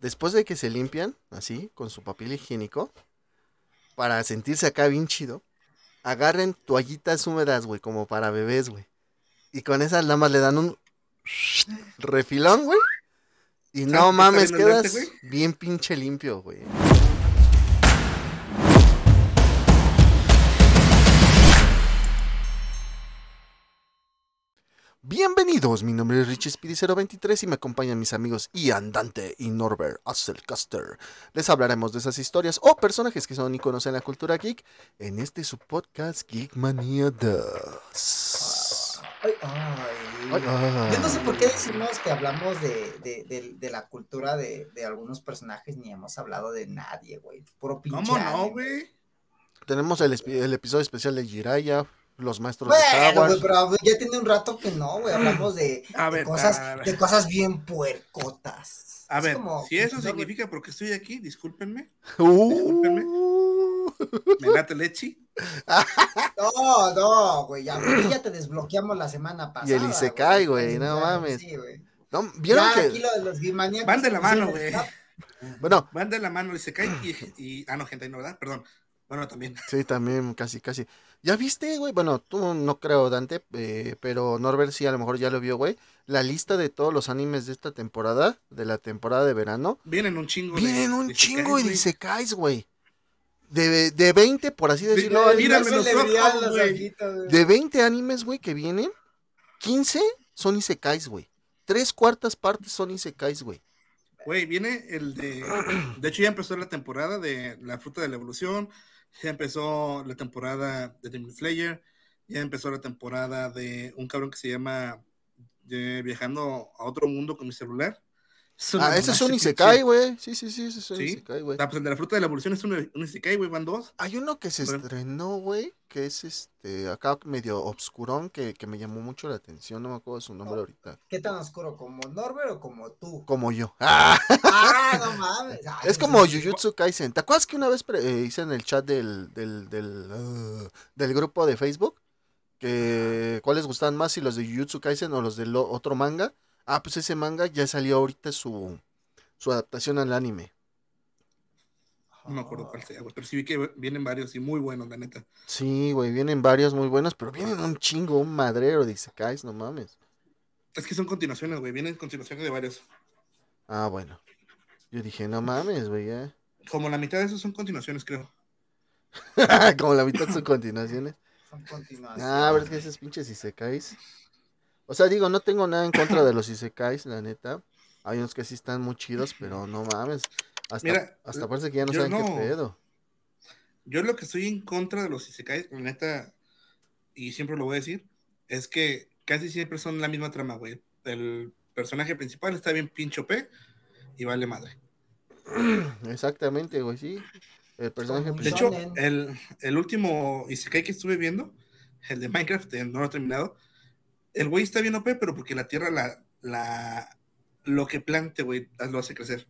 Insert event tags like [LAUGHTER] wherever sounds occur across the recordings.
después de que se limpian, así, con su papel higiénico, para sentirse acá bien chido, agarren toallitas húmedas, güey, como para bebés, güey. Y con esas más le dan un refilón, güey. Y no mames, quedas bien pinche limpio, güey. Bienvenidos, mi nombre es Richie Speedy023 y me acompañan mis amigos Ian Dante y Norbert Asselcaster. Les hablaremos de esas historias o personajes que son iconos en la cultura geek en este su podcast Geek Mania 2. Ay, ay. Yo no sé por qué decimos que hablamos de, la cultura de, algunos personajes ni hemos hablado de nadie, güey. Puro pinche. ¿Cómo no, güey? Tenemos el, el episodio especial de Jiraya, los maestros de Star pero ya tiene un rato que no, güey, hablamos de, cosas, de cosas bien puercotas. A ver, si eso significa porque estoy aquí, discúlpenme. Uh. Discúlpenme. Me late leche. [LAUGHS] No, no, güey, ya, ya, te desbloqueamos la semana pasada. Y el Isekai, güey, no mames. Sí, güey. No, ¿Vieron que... aquí lo de los Van de la mano, güey. Bueno. Van de la mano el Isekai y, y... Ah, no, gente, no, ¿verdad? Perdón. Bueno, también. [LAUGHS] Sí, también, casi, casi. ¿Ya viste, güey? Bueno, tú no creo, Dante, eh, pero Norbert sí a lo mejor ya lo vio, güey. La lista de todos los animes de esta temporada, de la temporada de verano. Vienen un chingo. Vienen un chingo y dice caes, güey. De, de 20, por así decirlo. De 20 animes, güey, que vienen, 15 son isekais, güey. Tres cuartas partes son isekais, güey. Güey, viene el de... De hecho ya empezó la temporada de La Fruta de la Evolución, ya empezó la temporada de Demon Slayer, ya empezó la temporada de un cabrón que se llama Viajando a otro mundo con mi celular. Ah, ese es un Isekai, güey. Sí, sí, sí, ese es un Isekai, güey. Ah, pues de la fruta de la evolución es un, un Isekai, güey, van dos. Hay uno que se estrenó, güey, que es este, acá medio obscurón, que, que, me llamó mucho la atención, no me acuerdo su nombre ahorita. ¿Qué tan oscuro? ¿Como Norbert o como tú? Como yo. [LAUGHS] ¡Ah! no mames! es como Jujutsu Kaisen. ¿Te acuerdas que una vez eh, hice en el chat del, del, del, uh, del grupo de Facebook? Que, ¿Cuáles gustan más? Si los de Jujutsu Kaisen o los del otro manga. Ah, pues ese manga ya salió ahorita su, su adaptación al anime. No me acuerdo cuál sea, güey. Pero sí vi que vienen varios y muy buenos, la neta. Sí, güey, vienen varios muy buenos, pero vienen un chingo, un madrero, dice Kais, no mames. Es que son continuaciones, güey. Vienen continuaciones de varios. Ah, bueno. Yo dije, no mames, güey, ya. Como la mitad de esos son continuaciones, creo. [LAUGHS] Como la mitad son continuaciones. Son continuaciones. Ah, pero es que esos pinches isekais. O sea, digo, no tengo nada en contra de [CLEARS THROAT] los isekais, la neta. Hay unos que sí están muy chidos, pero no mames. Hasta, hasta parece que ya no saben qué pedo. Yo lo que estoy en contra de los Isekais, la neta, y siempre lo voy a decir, es que casi siempre son la misma trama, güey. El personaje principal está bien pincho P y vale madre. [CLEARS THROAT] Exactamente, güey, sí. El personaje De hecho, el, el, último Isekai que estuve viendo, el de Minecraft, no lo he terminado, el güey está bien OP, pero porque la tierra la, la lo que plante, güey, lo hace crecer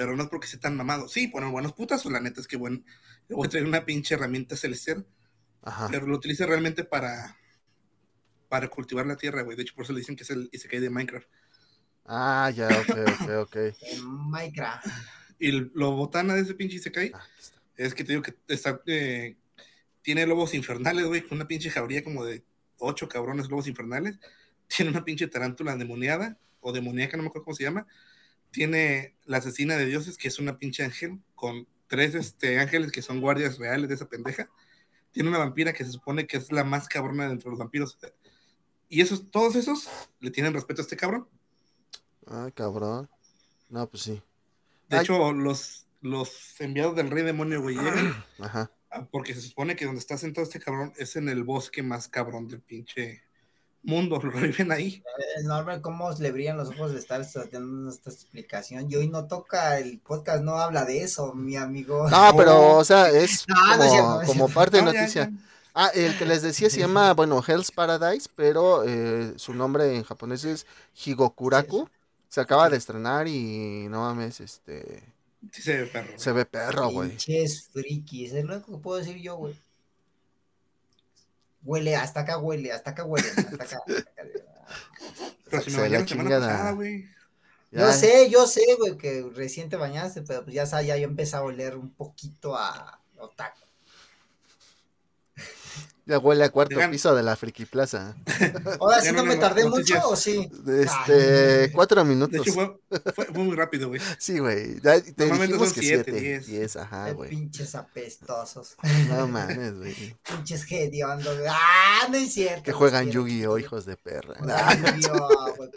pero no es porque sea tan mamado. Sí, bueno, buenos putas, o la neta es que bueno, voy a traer una pinche herramienta celestial, pero lo utiliza realmente para para cultivar la tierra, güey. De hecho, por eso le dicen que es el Isekai de Minecraft. Ah, ya, ok, ok, ok. [LAUGHS] Minecraft. Y lo botana de ese pinche Isekai ah, es que te digo que está, eh, tiene lobos infernales, güey, con una pinche jauría como de ocho cabrones lobos infernales. Tiene una pinche tarántula demoniada o demoníaca, no me acuerdo cómo se llama tiene la asesina de dioses, que es una pinche ángel, con tres este, ángeles que son guardias reales de esa pendeja. Tiene una vampira que se supone que es la más cabrona de entre los vampiros. Y esos, todos esos le tienen respeto a este cabrón. Ah, cabrón. No, pues sí. De hecho, los, los enviados del rey demonio, güey, llegan. Ajá. Porque se supone que donde está sentado este cabrón es en el bosque más cabrón del pinche mundo, [LAUGHS] lo reviven ahí. Es normal cómo le brillan los ojos de estar dando esta explicación. Y hoy no toca, el podcast no habla de eso, mi amigo. No, pero, [LAUGHS] o sea, es como, parte de noticia. Ah, el que les decía se [LAUGHS] llama, bueno, Hell's Paradise, pero eh, su nombre en japonés es Higokuraku. Se acaba de estrenar y no mames, este... Sí se ve perro. Se ve perro, güey. Es friki, es lo único que puedo decir yo, güey. Huele, hasta acá huele, hasta acá huele, hasta acá. Pero si me la chingada, güey. Yo sé, yo sé, güey, que recién te bañaste, pero pues ya, ya, ya empezado a oler un poquito a otaku. Ya huele a cuarto piso de la Friki Plaza. [LAUGHS] Ahora sí no me tardé mucho o sí. Este, cuatro minutos. De hecho, fue, fue, muy rápido, güey. [LAUGHS] Sí, güey. Te Normalmente dijimos que siete, diez. diez. ajá, güey. Pinches apestosos. No mames, güey. [LAUGHS] Pinches hediondos, güey. Ah, no es cierto. Que juegan Yu-Gi-Oh, hijos de perra. Yu-Gi-Oh, güey,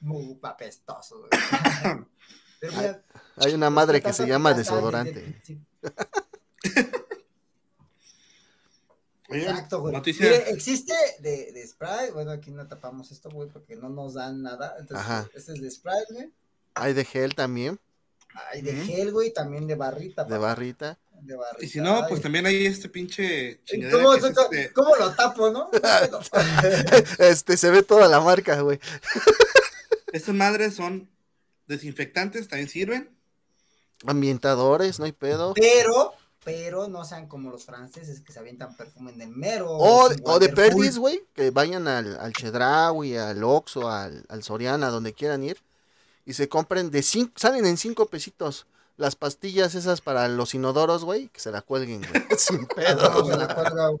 muy apestosos, güey. Hay, hay una madre que se llama desodorante. Exacto, güey. Mire, existe de, de Sprite, bueno, aquí no tapamos esto, güey, porque no nos dan nada. Entonces, Ajá. este es de Sprite, güey. Hay de gel también. Hay de gel, güey, también de barrita. De barrita. De barrita. Y si no, pues también hay este pinche ¿Cómo, este ¿Cómo, lo tapo, no? [LAUGHS] este, se ve toda la marca, güey. Estas madres son desinfectantes, también sirven. Ambientadores, no hay pedo. Pero pero no sean como los franceses que se avientan perfume de mero. O, o de Perdis, güey, que vayan al, al Chedraui, al Oxxo, al, al Soriana, donde quieran ir, y se compren de cinco, salen en cinco pesitos. Las pastillas esas para los inodoros, güey, que se la cuelguen, güey. [LAUGHS] Sin [LAUGHS] pedo.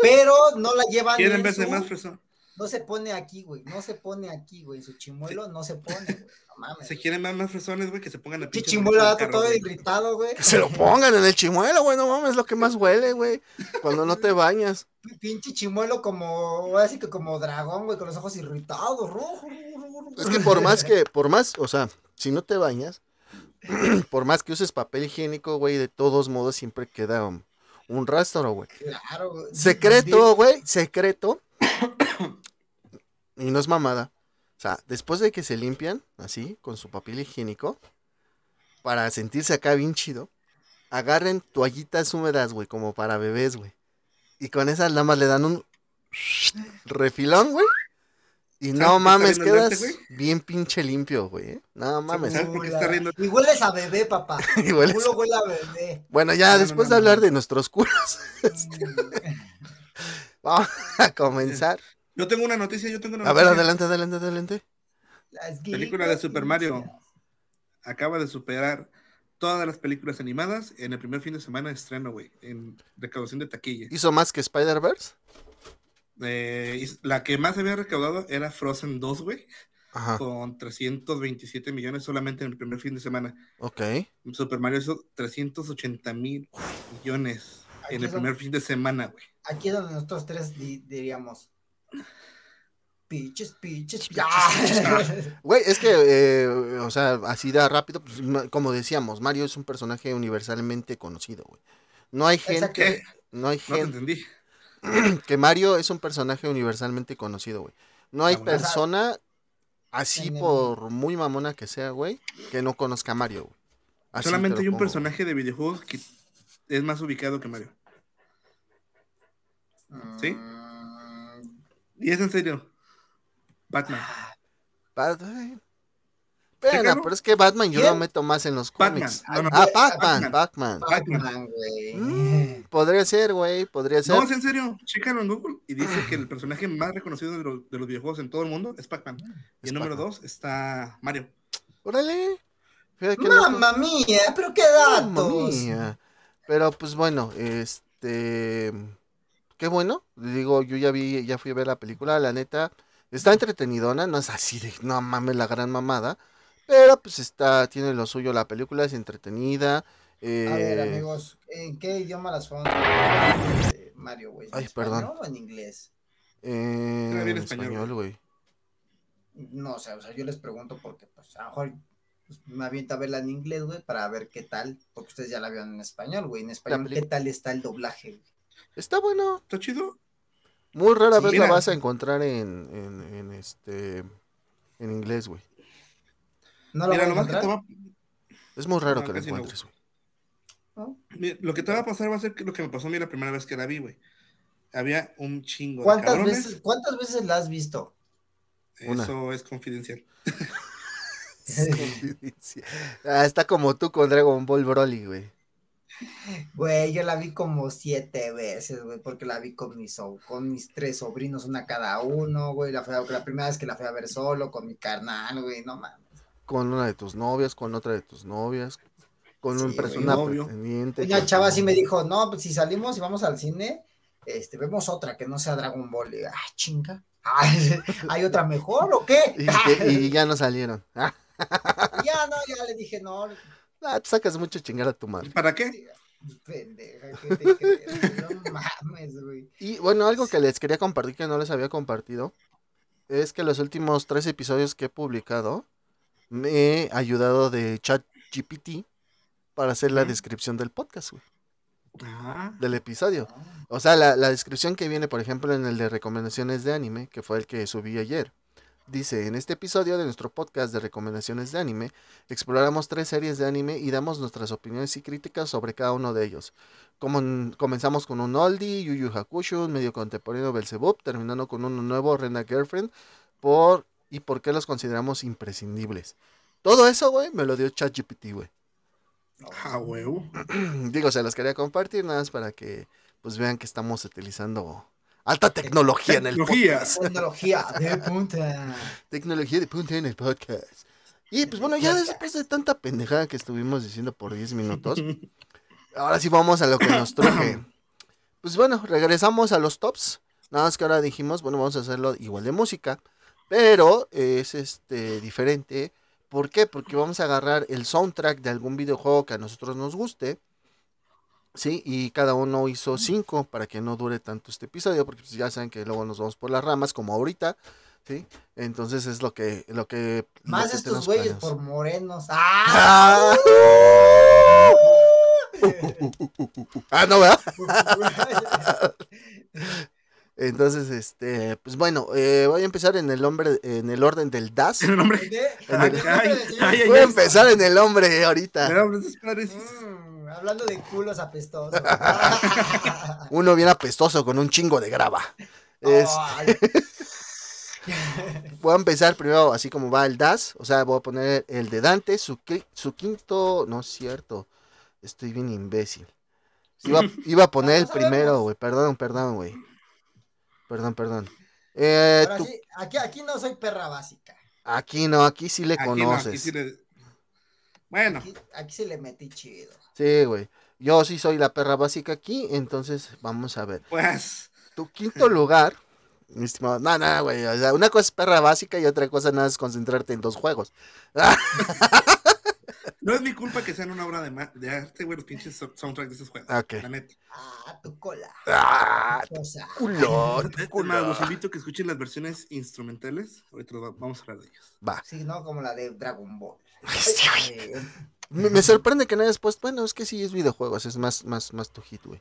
Pero no la llevan. ¿Quieren verse más fresón? No se pone aquí, güey. No se pone aquí, güey. Su chimuelo no se pone, güey. No mames. Se quieren más, más fresones, güey, que se pongan el pinche. chimuelo todo irritado, güey. Que se lo pongan en el chimuelo, güey. No mames, es lo que más huele, güey. Cuando no te bañas. Pinche chimuelo como, así que como dragón, güey, con los ojos irritados, rojo, Es que por más que, por más, o sea, si no te bañas, [CLEARS THROAT] por más que uses papel higiénico, güey, de todos modos siempre queda un, rastro, güey. Claro, güey. Secreto, güey, secreto y no es mamada. O sea, después de que se limpian, así, con su papel higiénico, para sentirse acá bien chido, agarren toallitas húmedas, güey, como para bebés, güey. Y con esas lamas le dan un refilón, güey. Y no mames, quedas bien pinche limpio, güey. ¿eh? No mames. Y hueles a bebé, papá. [LAUGHS] y hueles... huele a bebé. Bueno, ya después de hablar de nuestros culos, [LAUGHS] este, vamos a comenzar yo tengo una noticia, yo tengo una A ver, adelante, adelante, adelante. La película de Super Mario acaba de superar todas las películas animadas en el primer fin de semana de estreno, güey, en recaudación de taquilla. ¿Hizo más que Spider-Verse? Eh, la que más había recaudado era Frozen 2, güey. Con 327 millones solamente en el primer fin de semana. Ok. Super Mario hizo 380 mil millones en el primer fin de semana, güey. Aquí es donde nosotros tres diríamos, Piches, piches, piches. [LAUGHS] Güey, es que, eh, o sea, así da rápido, pues, como decíamos, Mario es un personaje universalmente conocido, güey. No hay gente, no hay gente. [CLEARS THROAT] que Mario es un personaje universalmente conocido, güey. No hay persona, así por muy mamona que sea, güey, que no conozca a Mario, güey. Solamente hay un personaje de videojuegos que es más ubicado que Mario. ¿Sí? Y es en serio. Batman. Batman. Espera, pero es que Batman yo lo meto más en los cómics. ah, Batman, Batman. Batman, güey. Mm, podría ser, güey, podría ser. No, es en serio, chécalo en Google y dice que el personaje más reconocido de, los, videojuegos en todo el mundo es Batman. Y el número dos está Mario. Órale. Mamma mía, pero qué datos. mía. Pero pues bueno, este qué bueno. Digo, yo ya vi, ya fui a ver la película, la neta Está entretenidona, no es así de, no mames, la gran mamada. Pero pues está, tiene lo suyo la película, es entretenida. Eh... A ver, amigos, ¿en qué idioma las fueron Mario, güey? ¿En Ay, perdón. o en inglés? Eh, en español, güey. No, o sea, o sea, yo les pregunto porque, pues, a lo mejor pues, me avienta a verla en inglés, güey, para ver qué tal, porque ustedes ya la vieron en español, güey. En español, ¿qué tal está el doblaje? Güey? Está bueno. Está chido. Muy rara vez la vas a encontrar en, en, en este en inglés, güey. No Mira, que va... Es muy raro que la encuentres, güey. Lo que te va a pasar va a ser lo que me pasó a mí la primera vez que la vi, güey. Había un chingo ¿Cuántas de veces, ¿Cuántas veces la has visto? Eso es confidencial. [LAUGHS] es confidencial. Ah, está como tú con Dragon Ball Broly, güey. Güey, yo la vi como siete veces, güey, porque la vi con mis, con mis tres sobrinos, una cada uno, güey. La, la primera vez que la fui a ver solo, con mi carnal, güey, no mames. con una de tus novias, con otra de tus novias, con un Sí, una novio. pretendiente. Una chava tu- sí me dijo, no, pues si salimos y vamos al cine, este, vemos otra que no sea Dragon Ball. Y, ah, chinga. Ah, [LAUGHS] ¿Hay otra mejor o qué? Y, [LAUGHS] ya no salieron. [LAUGHS] Ya no, ya le dije, no, ah, te sacas mucho chingar a tu madre. ¿Para qué? pendeja, ¿qué te crees? No mames, güey. Y bueno, algo que les quería compartir que no les había compartido es que los últimos tres episodios que he publicado me he ayudado de ChatGPT para hacer la descripción del podcast, güey, Ah, del episodio. O sea, la, la descripción que viene, por ejemplo, en el de recomendaciones de anime, que fue el que subí ayer. Dice, en este episodio de nuestro podcast de recomendaciones de anime, exploramos tres series de anime y damos nuestras opiniones y críticas sobre cada uno de ellos. Como en- comenzamos con un oldie, Yu Yu Hakusho, un medio contemporáneo Belzebub, terminando con uno nuevo, Rena Girlfriend, por y por qué los consideramos imprescindibles. Todo eso, güey, me lo dio ChatGPT, güey. ah, huevo. [CLEARS THROAT] Digo, se los quería compartir nada más para que pues vean que estamos utilizando alta tecnología en el podcast. Tecnología de punta. Tecnología de punta en el podcast. Y pues bueno, ya después de tanta pendejada que estuvimos diciendo por 10 minutos, [LAUGHS] ahora sí vamos a lo que nos truje. [COUGHS] Pues bueno, regresamos a los tops. Nada más que ahora dijimos, bueno, vamos a hacerlo igual de música, pero es este diferente. ¿Por qué? Porque vamos a agarrar el soundtrack de algún videojuego que a nosotros nos guste. Sí, y cada uno hizo cinco para que no dure tanto este episodio, porque pues, ya saben que luego nos vamos por las ramas, como ahorita, ¿sí? Entonces es lo que, lo que. lo Más que estos güeyes por morenos. ¡Ah! Ah, [LAUGHS] ah, no, ¿verdad? [LAUGHS] Entonces, este, pues bueno, eh, voy a empezar en el nombre, en el orden del DAS. El Ay, ay, ay, Voy a empezar en el hombre ahorita. Mira, pues, hablando de culos apestosos. [LAUGHS] Uno bien apestoso con un chingo de grava. Es- [LAUGHS] voy a empezar primero así como va el DAS. O sea, voy a poner el de Dante, su, qui- su quinto. No es cierto. Estoy bien imbécil. Iba, iba a poner el [LAUGHS] primero, güey. Perdón, perdón, güey. Perdón, perdón. Eh, sí, aquí, aquí no soy perra básica. aquí no, aquí sí le Aquí no, conoces. aquí sí le- Bueno, Aquí, aquí sí le metí chido. Sí, güey. Yo sí soy la perra básica aquí, entonces vamos a ver. pues. Tu quinto lugar, mi estimado. No, no, güey. O sea, una cosa es perra básica y otra cosa nada es concentrarte en dos juegos. [LAUGHS] No es mi culpa que sean una obra de, de arte, güey, los pinches so- soundtracks de esos juegos. Ok. La neta. Ah, tu cola. ¡Ah! Cosa. Culón, Es más, culón. los invito a que escuchen las versiones instrumentales. Ahorita vamos a hablar de ellas. Va. Sí, no como la de Dragon Ball. Este, Me, me sorprende que no hayas puesto. Bueno, es que sí es videojuegos, es más, más, más tu hit, güey.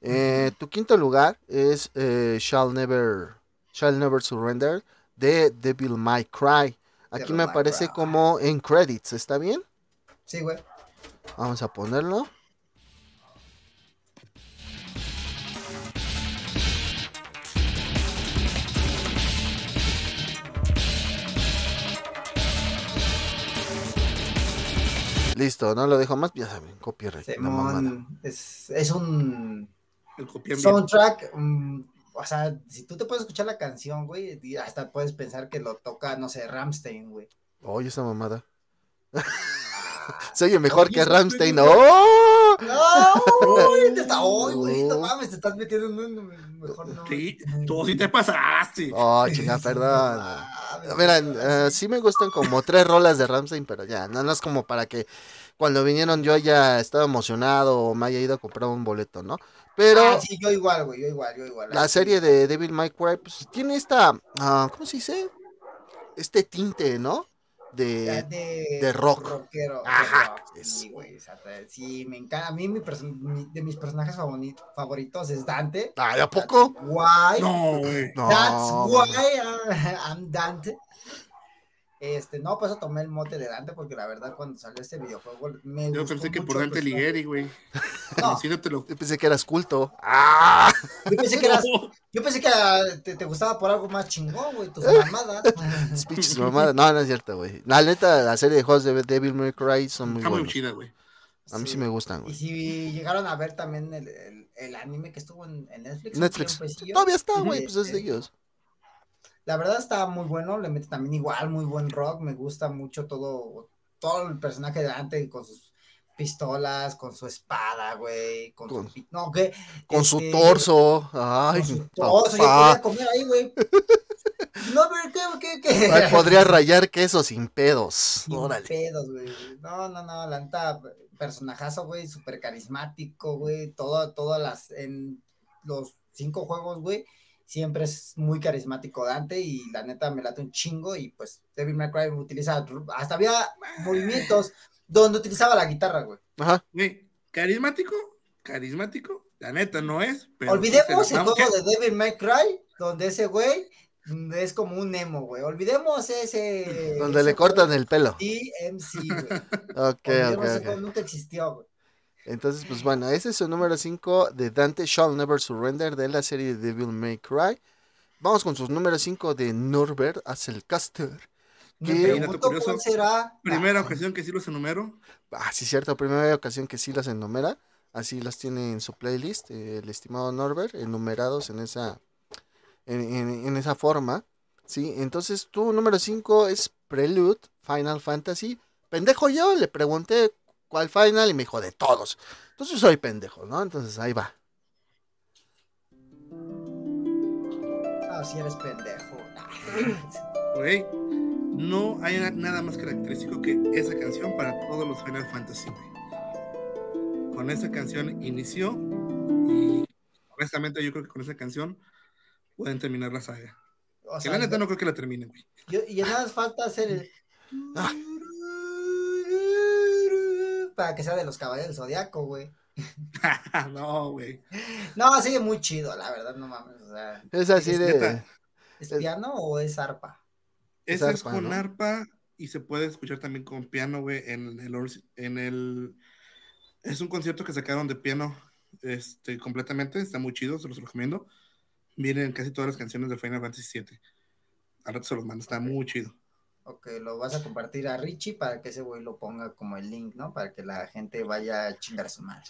Eh, tu quinto lugar es eh, Shall Never Shall Never Surrender de Devil May Cry. Aquí Devil me aparece Cry. como en credits, ¿está bien? Sí, güey. Vamos a ponerlo. Listo, no lo dejo más, ya saben, copyright. Simón, es, es un El soundtrack. mm, o sea, si tú te puedes escuchar la canción, güey, hasta puedes pensar que lo toca, no sé, Ramstein, güey. Oye, esa mamada. [LAUGHS] Se oye mejor Oye, que Ramstein. ¡Oh! No, güey, te está, ¡Ay, güey, no Oh. mames, te estás metiendo en un mejor no. Sí, tú sí te pasaste. Oh, chinga, perdón. Mira, eh, sí me gustan como tres rolas de Ramstein, pero ya, no, no es como para que cuando vinieron yo ya estaba emocionado o me haya ido a comprar un boleto, ¿no? Pero Ah, sí, yo igual, güey, yo igual, yo igual. la serie de Devil May Cry pues, tiene esta, ah, ¿cómo se dice? Este tinte, ¿no? De, De... de, rock. rockero, de Ajá, rock, sí, güey, sí, me encanta. A mí mi mi- de mis personajes favori- favoritos es Dante. Ay, ¿a poco? Why? No, güey. No. That's why I'm Dante. Este, no, pues eso tomé el mote de Dante porque la verdad cuando salió este videojuego me Yo gustó pensé que por mucho, Dante pues, Ligueri, güey. [LAUGHS] No. Yo pensé que eras culto. ¡Ah! yo pensé que [LAUGHS] eras, yo pensé que te, te gustaba por algo más chingón, güey, tus [LAUGHS] mamadas. Tus pinches mamadas. No, no es cierto, güey. La neta, la serie de juegos de Devil May Cry son muy Está muy buenos. chida, güey. A mí sí me gustan, Y güey. si llegaron a ver también el, el, el anime que estuvo en, en Netflix. Netflix. Todavía está, güey, eh, pues es de eh, ellos. La verdad está muy bueno, le mete también igual muy buen rock, me gusta mucho todo, todo el personaje de Dante con sus pistolas, con su espada, güey, con, su no, ¿qué? con su torso, ay, con su torso, yo podría comer ahí, güey. No, pero ¿qué, qué, qué? Ay, podría rayar queso sin pedos. Sin Órale. pedos, güey. No, no, no, la neta, personajazo, güey, súper carismático, güey. Todo, todas las, en los cinco juegos, güey, siempre es muy carismático Dante y la neta me late un chingo y pues Devil May Cry utiliza, hasta había movimientos donde utilizaba la guitarra, güey. Ajá. carismático, carismático, la neta no es. Pero Olvidemos el juego de Devil May Cry, donde ese güey es como un emo, güey. Olvidemos ese. Donde le cortan el pelo. DMC, güey. [LAUGHS] ok, ok. Nunca existió, güey. Entonces, pues bueno, ese es el número 5 de Dante Shall Never Surrender de la serie de Devil May Cry. Vamos con sus números 5 de Norbert Asselcaster. Primera ocasión que sí los enumero. Ah, sí, cierto, primera ocasión que sí las enumera. Así las tiene en su playlist, el estimado Norbert, enumerados en esa, en, esa forma. ¿sí? Entonces, tu número 5 es Prelude, Final Fantasy. Pendejo yo, le pregunté cuál final y me dijo de todos. Entonces soy pendejo, ¿no? Entonces ahí va. Ah, si eres pendejo. [LAUGHS] Güey, no hay nada más característico que esa canción para todos los Final Fantasy. Con esa canción inició y honestamente yo creo que con esa canción pueden terminar la saga. que la neta no creo que la terminen, güey. y nada más falta hacer el... Ah. Para que sea de los caballeros del zodiaco, güey. [LAUGHS] no, güey. No, sigue muy chido, la verdad, no mames. O sea, es así de. ¿Es piano o es arpa? Esa es, con arpa y se puede escuchar también con piano, güey, en el, en el... Es un concierto que sacaron de piano este, completamente, está muy chido, se los recomiendo. Vienen casi todas las canciones de Final Fantasy VII. Ahora se los mando, está muy chido. Ok, lo vas a compartir a Richie para que ese güey lo ponga como el link, ¿no? Para que la gente vaya a chingar a su madre.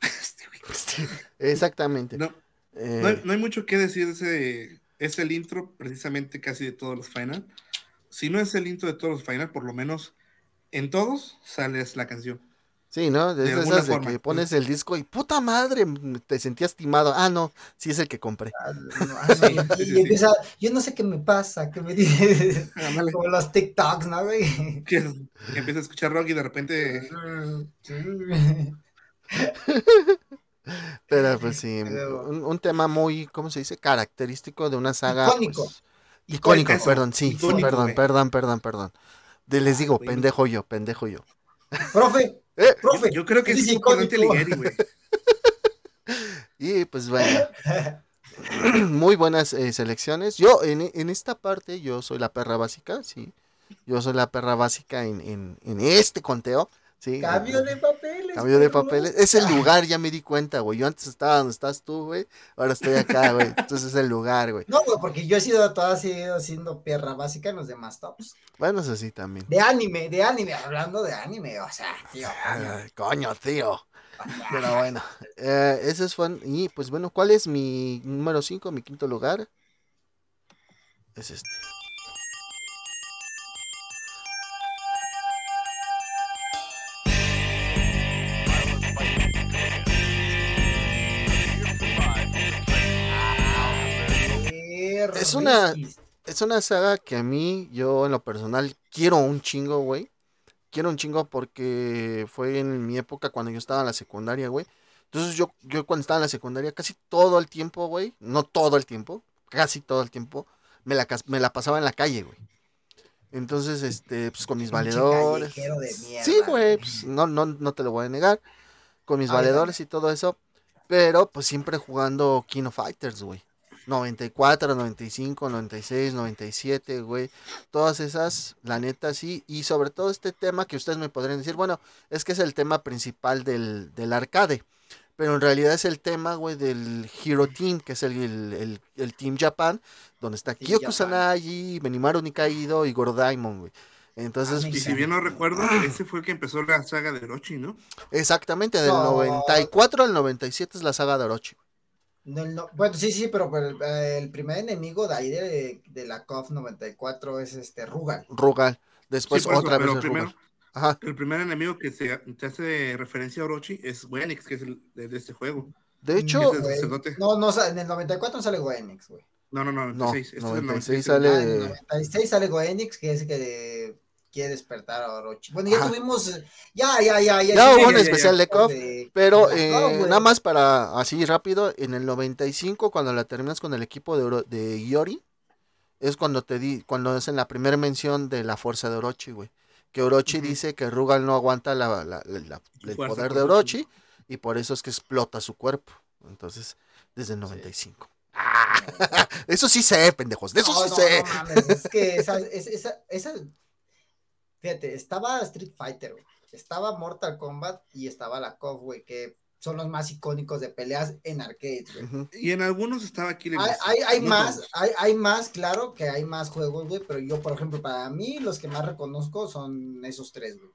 [LAUGHS] Este Exactamente. No, no, hay, no, hay, mucho que decir de ese, es el intro precisamente casi de todos los final. Si no es el intro de todos los final, por lo menos en todos sales la canción. Sí, ¿no? De, esas de que pones el disco y puta madre, te sentías estimado. Ah, no, sí es el que compré. Ah, [LAUGHS] ah, y, empieza, yo no sé qué me pasa, que me dice como los TikToks, ¿no, güey? [LAUGHS] Que, que empieza a escuchar rock y de repente. [LAUGHS] Pero pues sí, un, tema muy, ¿cómo se dice? Característico de una saga. Icónico. Pues, icónico, perdón, sí, perdón, perdón, perdón, perdón. De, les digo, pendejo yo, pendejo yo. Profe, eh, profe. Yo, creo que es importante Ligeri, güey. [LAUGHS] y pues bueno. [CLEARS THROAT] muy buenas eh, selecciones. Yo, en, en, esta parte, yo soy la perra básica, sí. Yo soy la perra básica en, en, en este conteo. Cambio de papeles. Cambio de papeles. Es el lugar, ya me di cuenta, güey. Yo antes estaba donde estás tú, güey. Ahora estoy acá, güey. Entonces es el lugar, güey. No, güey, porque yo he sido toda sido siendo perra básica en los demás tops. Bueno, eso sí también. De anime, de anime, hablando de anime, o sea, tío. Coño, tío. Pero bueno, eh, ese es fue. Y pues bueno, ¿cuál es mi número 5, mi quinto lugar? Es este. Es una, es una saga que a mí, yo en lo personal, quiero un chingo, güey. Quiero un chingo porque fue en mi época cuando yo estaba en la secundaria, güey. Entonces yo, yo cuando estaba en la secundaria, casi todo el tiempo, güey, no todo el tiempo, casi todo el tiempo, me la, me la pasaba en la calle, güey. Entonces, este, pues con mis valedores. sí, güey, pues, no, no, no te lo voy a negar. Con mis valedores y todo eso. Pero, pues siempre jugando Kino Fighters, güey. 94, 95, 96, 97, güey. Todas esas, la neta, sí. Y sobre todo este tema que ustedes me podrían decir, bueno, es que es el tema principal del, del arcade. Pero en realidad es el tema, güey, del Hero Team, que es el, el, Team Japan, donde está Kyoko Sanagi, Benimaru Nikaido y Goro Daimon, güey. Entonces, ah, y si bien no recuerdo, ese fue el que empezó la saga de Orochi, ¿no? Exactamente, del 94 al 97 es la saga de Orochi. No, no, bueno, sí, sí, pero el, el primer enemigo de ahí de, de la COF 94 es este Rugal. Rugal. Después Sí, eso, otra vez pero es primero- Rugal. Ajá. El primer enemigo que se te hace referencia a Orochi es Wenix, que es el de, de este juego. De hecho, es el. No, no, en el 94 no sale Goenix, güey. No, no, no, No, 96. este es el 96 96. sale- Ah, en el 96 sale Goenix, que es el que quiere despertar a Orochi. Bueno, ya Ajá. tuvimos, ya, ya, ya, ya. ya sí, hubo un especial de KOF, pero de eh, nada más para así rápido, en el 95 cuando la terminas con el equipo de, Oro- de Iori, es cuando te di, cuando es en la primera mención de la fuerza de Orochi, güey. Que Orochi dice que Rugal no aguanta la, la- la- la- el poder de Orochi y por eso es que explota su cuerpo. Entonces, desde el 95. Ah, [LAUGHS] eso sí sé, pendejos, de eso No, sí no, sé. no mames, es que esa, es- esa, esa, fíjate, estaba Street Fighter, güey, estaba Mortal Kombat y estaba la KOF, güey, que son los más icónicos de peleas en arcades, güey. Y en algunos estaba Killer Hay, hay, hay no más, hay, hay más, claro que hay más juegos, güey, pero yo, por ejemplo, para mí los que más reconozco son esos tres, güey.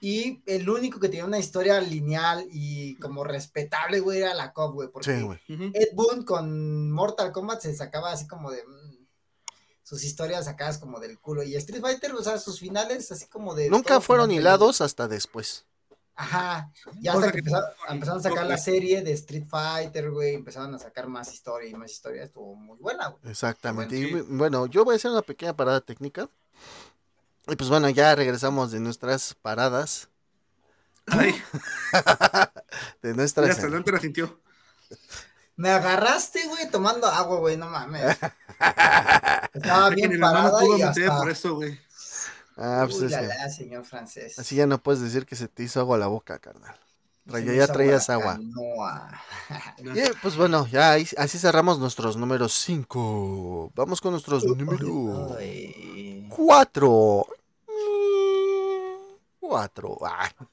Y el único que tenía una historia lineal y como respetable, güey, era la KOF, güey, porque Sí, güey. Ed Boon con Mortal Kombat se sacaba así como de sus historias sacadas como del culo y Street Fighter, o sea, sus finales así como de Nunca fueron hilados hasta después. Ajá, ya hasta que que- empezaron, empezaron a sacar la serie de Street Fighter, güey, empezaron a sacar más historia y más historia, estuvo muy buena, güey. Exactamente. Bueno, Y bueno, yo voy a hacer una pequeña parada técnica. Y pues bueno, ya regresamos de nuestras paradas. Ay, [LAUGHS] De nuestras. hasta Dante la sintió. Me agarraste, güey, tomando agua, güey, no mames. [LAUGHS] Estaba bien mi parada pudo y meter hasta... por eso, güey. Ah, pues Uy, es la, que- la, señor francés. Así ya no puedes decir que se te hizo agua a la boca, carnal. Se ya traías agua. canoa. Y eh, pues bueno, ya ahí- así cerramos nuestros números 5. Vamos con nuestros números Ay. 4. 4.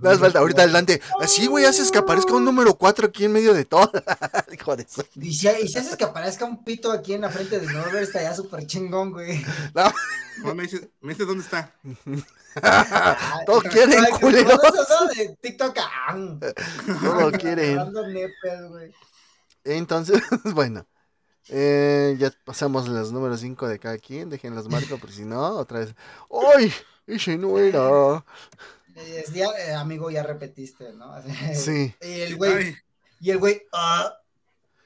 No hace falta, ahorita adelante. Así, güey, haces que aparezca un número 4 aquí en medio de todo. [LAUGHS] Hijo de eso. Y si, y si haces que aparezca un pito aquí en la frente de Norbert, estaría súper chingón, güey. [LAUGHS] No, me dices, me dices dónde está. [LAUGHS] Todos quieren, culeros. De TikTok. ah, Todos quieren. Entonces, bueno. eh, ya pasamos los números 5 de cada quien. Déjenlos marco, por si no, otra vez. ¡Ay! Ese no era. [LAUGHS] Es ya, eh, amigo, ya repetiste, ¿no? [LAUGHS] Sí. Y el güey, y el güey, ah.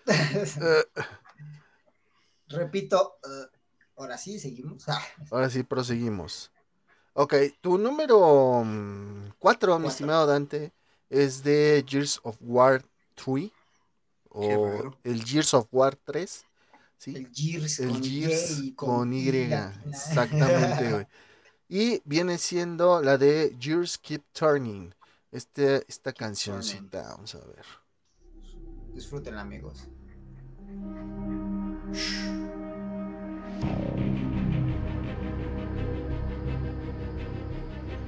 Eh, [LAUGHS] repito, ah. ahora sí, seguimos. Ah, ahora sí, proseguimos. Ok, tu número 4, mi Cuatro. estimado Dante, es de Gears of War 3. Qué O el Gears of War 3. ¿sí? el Gears El con Gears Y, con Y. Exactamente, güey. Y viene siendo la de Gears Keep Turning. Este, esta cancioncita, vamos a ver. Disfruten, amigos.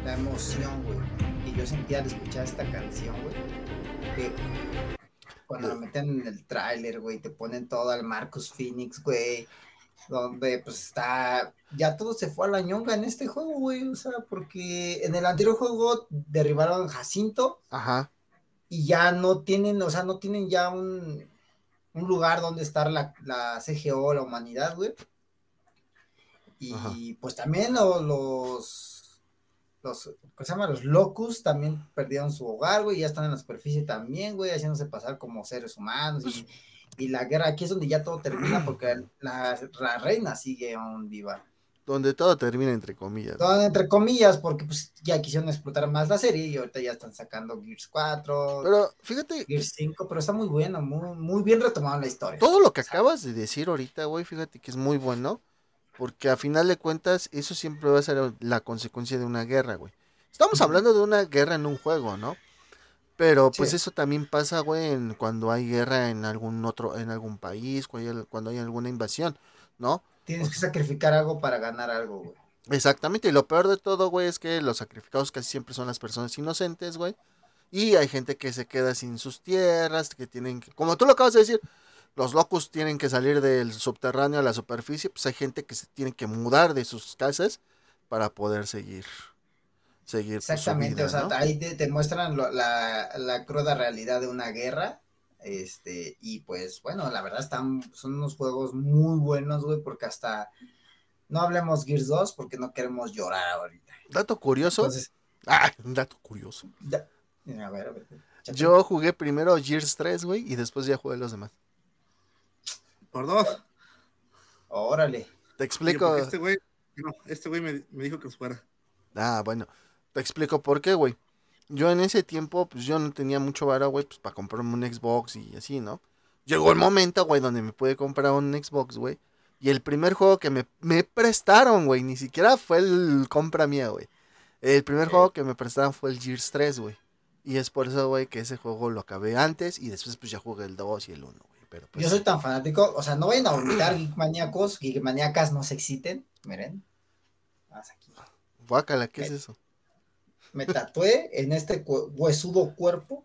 La emoción, güey, que yo sentía al escuchar esta canción, güey. Que cuando la meten en el tráiler, güey, te ponen todo al Marcus Phoenix, güey. Donde pues está. Ya todo se fue a la ñonga en este juego, güey. O sea, porque en el anterior juego derribaron Jacinto Ajá. y ya no tienen, o sea, no tienen ya un, un lugar donde estar la, la CGO, la humanidad, güey. Y Ajá. pues también lo- los, los, ¿cómo se llama? Los locus también perdieron su hogar, güey, ya están en la superficie también, güey, haciéndose pasar como seres humanos. Pues y, y la guerra aquí es donde ya todo termina porque [CLEARS THROAT] la, la reina sigue aún viva. Donde todo termina entre comillas. Todo entre comillas, porque pues ya quisieron explotar más la serie y ahorita ya están sacando Gears 4, Pero fíjate, Gears 5, pero está muy bueno, muy, muy bien retomado la historia. todo lo que acabas de decir ahorita, güey, fíjate que es muy bueno. Porque a final de cuentas, eso siempre va a ser la consecuencia de una guerra, güey. Estamos hablando de una guerra en un juego, ¿no? Pero pues Sí. eso también pasa, güey, en cuando hay guerra en algún otro, en algún país, cuando hay, cuando hay alguna invasión, ¿no? Tienes que sacrificar algo para ganar algo, güey. Exactamente, y lo peor de todo, güey, es que los sacrificados casi siempre son las personas inocentes, güey. Y hay gente que se queda sin sus tierras, que tienen que, como tú lo acabas de decir, los locos tienen que salir del subterráneo a la superficie, pues hay gente que se tiene que mudar de sus casas para poder seguir, seguir su Exactamente, vida, o sea, ¿no? ahí te, te muestran lo- la, la cruda realidad de una guerra Este, y pues bueno, la verdad están, son unos juegos muy buenos, güey, porque hasta no hablemos Gears 2 porque no queremos llorar ahorita. Dato curioso. Entonces, Ah, un [LAUGHS] dato curioso. ya- a ver, a ver. Yo jugué primero Gears 3, güey, y después ya jugué los demás. Por dos. Órale. Te explico. Este güey, no, este güey me, me dijo que fuera. Ah, bueno. Te explico por qué, güey. Yo en ese tiempo, pues yo no tenía mucho varo, güey, pues para comprarme un Xbox y así, ¿no? Llegó el momento, güey, donde me pude comprar un Xbox, güey. Y el primer juego que me, me prestaron, güey, ni siquiera fue el compra mía, güey. El primer juego que me prestaron fue el Gears 3, güey. Y es por eso, güey, que ese juego lo acabé antes y después pues ya jugué el 2 y el 1, güey. Pero pues... Yo soy tan fanático, o sea, no vayan a olvidar geek maníacos, geek maníacas no se exciten, miren. Más aquí. Guácala, ¿qué es eso? Me tatué en este cu- huesudo cuerpo.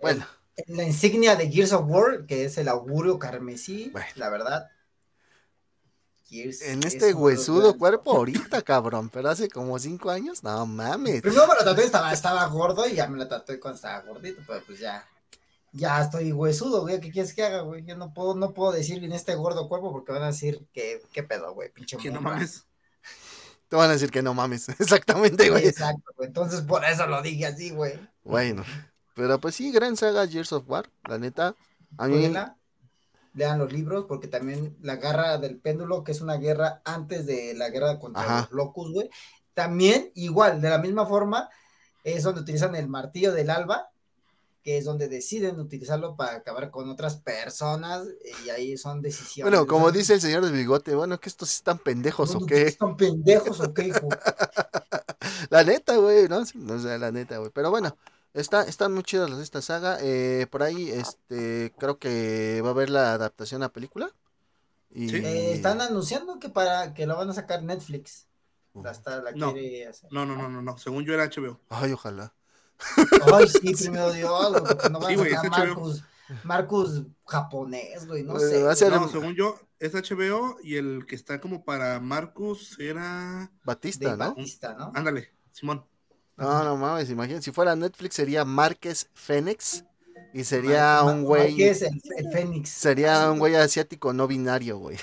Bueno, En la insignia de Gears of War, que es el augurio carmesí, Bueno. la verdad. Gears en es este huesudo cuerpo ahorita, cabrón. Pero hace como 5 años, no mames. Primero me lo tatué, estaba, estaba gordo y ya me lo tatué cuando estaba gordito, pero pues ya. Ya estoy huesudo, güey. ¿Qué quieres que haga, güey? Yo no puedo, no puedo decir en este gordo cuerpo porque van a decir que, qué pedo, güey, pinche Que no mames. Te van a decir que no mames. [LAUGHS] Exactamente, güey. Exacto, güey. Entonces por eso lo dije así, güey. Bueno, pero pues sí, gran saga Gears of War, la neta. A mí, lean los libros, porque también la guerra del péndulo, que es una guerra antes de la guerra contra Ajá. los locus, güey. También, igual, de la misma forma, es donde utilizan el martillo del alba, que es donde deciden utilizarlo para acabar con otras personas, y ahí son decisiones. bueno, como ¿no? dice el señor del bigote, bueno, que estos están pendejos o ¿Ustedes qué. ¿Están pendejos o qué, hijo? [LAUGHS] La neta, güey, ¿no? O sea, la neta, güey. Pero bueno, está, están muy chidas las de esta saga. Eh, por ahí, este, creo que va a haber la adaptación a película. Y... Sí. Eh, están anunciando que para que lo van a sacar Netflix. Uh, La, está- la No. quiere hacer. No, no, no, no, no. Según yo era HBO. Ay, ojalá. Ay, [LAUGHS] sí, primero Dios, güey, porque no van Sí, a. Marcus, Marcus japonés, güey, no Eh, sé. va No, según yo, es HBO y el que está como para Marcus era. Batista, de ¿no? Batista, ¿no? Ándale, Simón. No, no mames, imagínate. Si fuera Netflix sería Márquez Fénix. Y sería Mar- un güey. ¿Qué es el, el Fénix? Sería un güey asiático no binario, güey.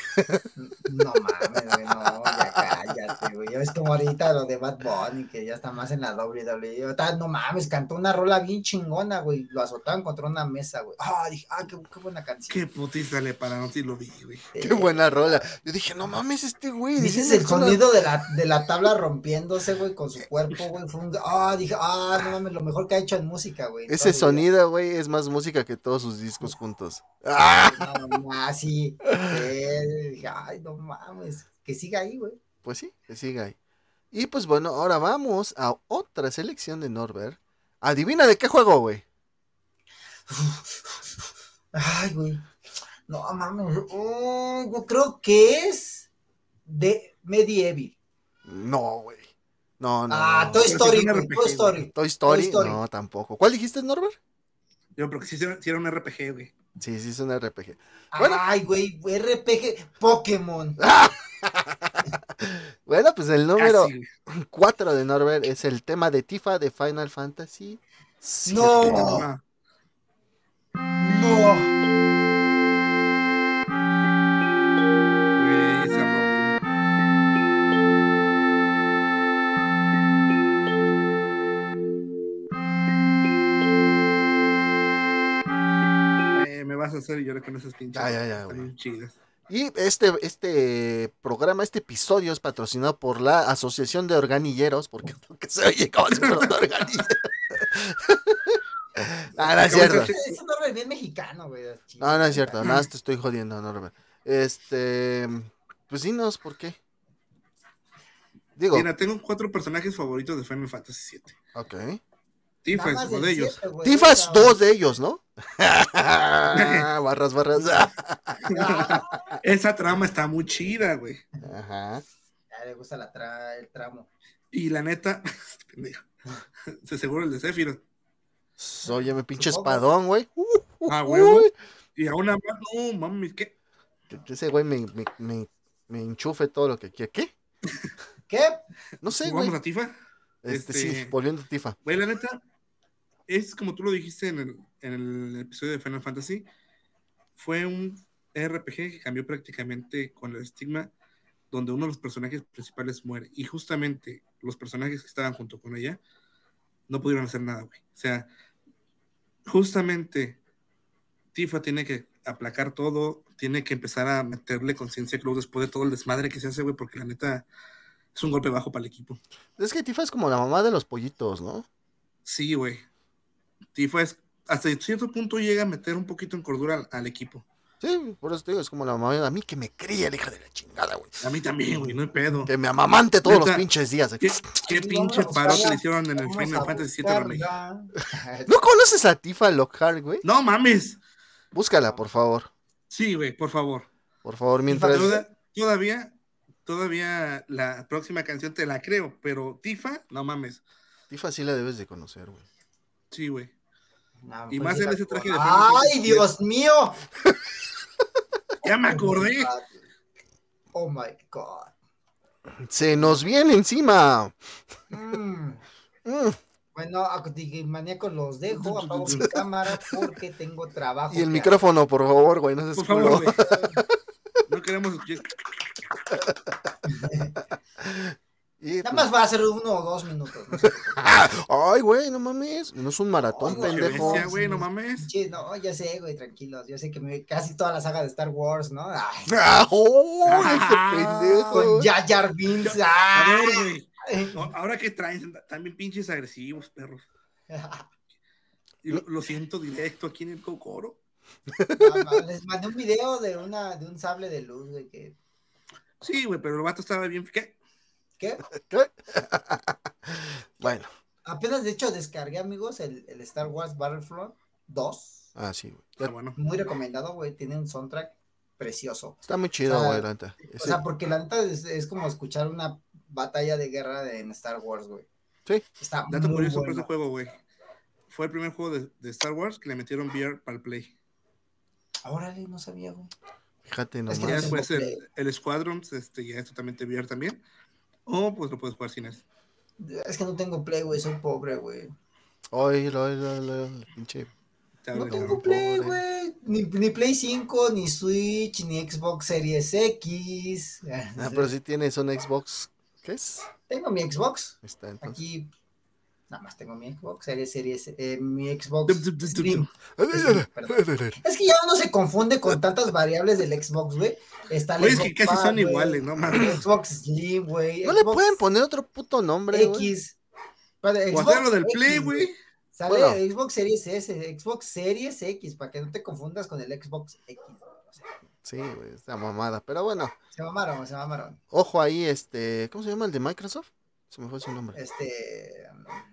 No mames, güey, no, ya cállate, güey. Ya ves como ahorita lo de Bad Bunny, que ya está más en la WWE. Ahorita, No mames, cantó una rola bien chingona, güey. Lo azotaban contra una mesa, güey. Ah, dije, ah, qué, qué buena canción. Qué putiza le para, no si lo vi, güey. Eh, Qué buena rola. Yo dije, no mames, este güey. ¿Viste diciendo el una- sonido de la, de la tabla rompiéndose, güey, con su cuerpo, güey? Fue un... Ah, dije, ah, no mames, lo mejor que ha hecho en música, güey. Ese sonido, güey, es más música que todos sus discos juntos. ¡Ah! No, no, sí. Eh, ay, no mames. Que siga ahí, güey. Pues sí, que siga ahí. Y pues bueno, ahora vamos a otra selección de Norbert. Adivina de qué juego, güey. Ay, güey. No mames. Oh, yo creo que es de Medieval. No, güey. No, no. Ah, no. Toy Story, Toy Story. Toy Story. Toy Story. No, tampoco. ¿Cuál dijiste, Norbert? Yo creo que sí, era- sí era un RPG, güey. Sí, sí, es un RPG. Bueno. Ay, güey. RPG Pokémon. [LAUGHS] Bueno, pues el número Casi, güey. 4 de Norbert es el tema de Tifa de Final Fantasy. No. VII. Ah, No. Vas a hacer llorar con esas pinches. Ya, ya, ya, Están chidas. Y este, este programa, este episodio es patrocinado por la Asociación de Organilleros, porque es [LAUGHS] lo que se oye como si fuera un organillero. [LAUGHS] ah, no es cierto. Es un nombre bien mexicano, güey. No, no es cierto. Nada, más te estoy jodiendo, Norbert. Este, pues dinos, ¿por qué? Digo, Mira, tengo cuatro personajes favoritos de Final Fantasy VII. ok. Tifa es uno de ellos. Tifas, No, dos de ellos, ¿no? [LAUGHS] barras, barras. [LAUGHS] Esa trama está muy chida, güey. Ajá. Ya le gusta la tra- el tramo. Y la neta, [LAUGHS] pendejo. Se seguro el de Sephiroth. Óyeme, pinche Supongo. espadón, güey. Uh, uh, Ah, huevo. uy. Y a una más, no mames, ¿qué? Ese güey me, me, me, me enchufe todo lo que quiera. ¿Qué? ¿Qué? No sé, güey. ¿Jugamos a Tifa? Este, este- sí, volviendo a Tifa. Güey, la neta, es como tú lo dijiste en el, en el episodio de Final Fantasy, fue un RPG que cambió prácticamente con el estigma donde uno de los personajes principales muere. Y justamente los personajes que estaban junto con ella no pudieron hacer nada, güey. O sea, justamente Tifa tiene que aplacar todo, tiene que empezar a meterle conciencia a Cloud después de todo el desmadre que se hace, güey, porque la neta es un golpe bajo para el equipo. Es que Tifa es como la mamá de los pollitos, ¿no? Sí, güey. Tifa es, hasta cierto punto llega a meter un poquito en cordura al, al equipo. Sí, por eso te digo, es como la mamá de a mí que me cría la hija de la chingada, güey. A mí también, güey, no hay pedo. Que me amamante todos los pinches días. ¿Qué, qué Sí, pinche paro que le hicieron en el Final Fantasy VII. [LAUGHS] ¿No conoces a Tifa Lockhart, güey? No mames. Búscala, por favor. Sí, güey, por favor. Por favor, mientras... Toda- todavía, todavía la próxima canción te la creo, pero Tifa, no mames. Tifa sí la debes de conocer, güey. Sí, güey. No, Y pues más en ese traje de ¡Ay, Dios mío! [LAUGHS] Ya me acordé. Oh my god. Se nos viene encima. Mm. Mm. Bueno, a maníacos los dejo, apago mi cámara porque tengo trabajo. Y el micrófono, por favor, güey, no seas Por culo. favor, güey. [LAUGHS] No queremos escuchar. [LAUGHS] Y, Nada pues, más va a ser uno o dos minutos. no. [LAUGHS] Ay, güey, no mames. No es un maratón, pendejo. güey, no mames. Sí, no, ya sé, güey, tranquilos. Yo sé que me, casi toda la saga de Star Wars, ¿no? Ay, [LAUGHS] Ah, ¡Oh, Ah, este pendejo! con Jar Jar Binks. A ¡ah! ver, güey. No, Ahora que traen también pinches agresivos, perros. Y [LAUGHS] lo, lo siento directo aquí en el cocoro. No, no, les mandé un video de una de un sable de luz, güey, que Sí, güey, pero el vato estaba bien. ¿Qué? ¿Qué? [LAUGHS] Bueno, Apenas de hecho descargué, amigos, el, el Star Wars Battlefront 2. ah, sí, güey. Ah, bueno. Muy recomendado, güey. Tiene un soundtrack precioso. Está muy chido, O sea, güey, la neta. O sea, porque la neta es, es como escuchar una batalla de guerra de- en Star Wars, güey. Sí. Está Dato muy curioso por bueno. ese juego, güey. Fue el primer juego de, de Star Wars que le metieron VR para el Play. Órale, no sabía, güey. Fíjate Es que Ya nomás. después Play. el, el Squadron este, ya es totalmente VR también. O pues lo puedes jugar sin eso. Es que no tengo Play, güey. Soy pobre, güey. Oílo, oílo, oílo, pinche. No tengo. Play, pobre. güey. Ni, ni Play 5, ni Switch, ni Xbox Series X. Ah, pero si tienes un Xbox, ¿qué es? Tengo mi Xbox. Está, entonces. Aquí nada más tengo mi Xbox Series, Series, eh, mi Xbox Slim. Es que ya uno se confunde con tantas variables del Xbox, güey. Está el Güey, es que casi son iguales, no mames. Xbox Slim, güey. No le pueden poner otro puto nombre, güey. X. Para O Xbox hacer lo del X, Play, güey. Sale Bueno. Xbox Series S, Xbox Series X, para que no te confundas con el Xbox X. güey. O sea, Sí, güey, esta mamada. Pero bueno, se mamaron, se mamaron. ojo ahí, este. ¿Cómo se llama el de Microsoft? Se me fue su nombre. Este.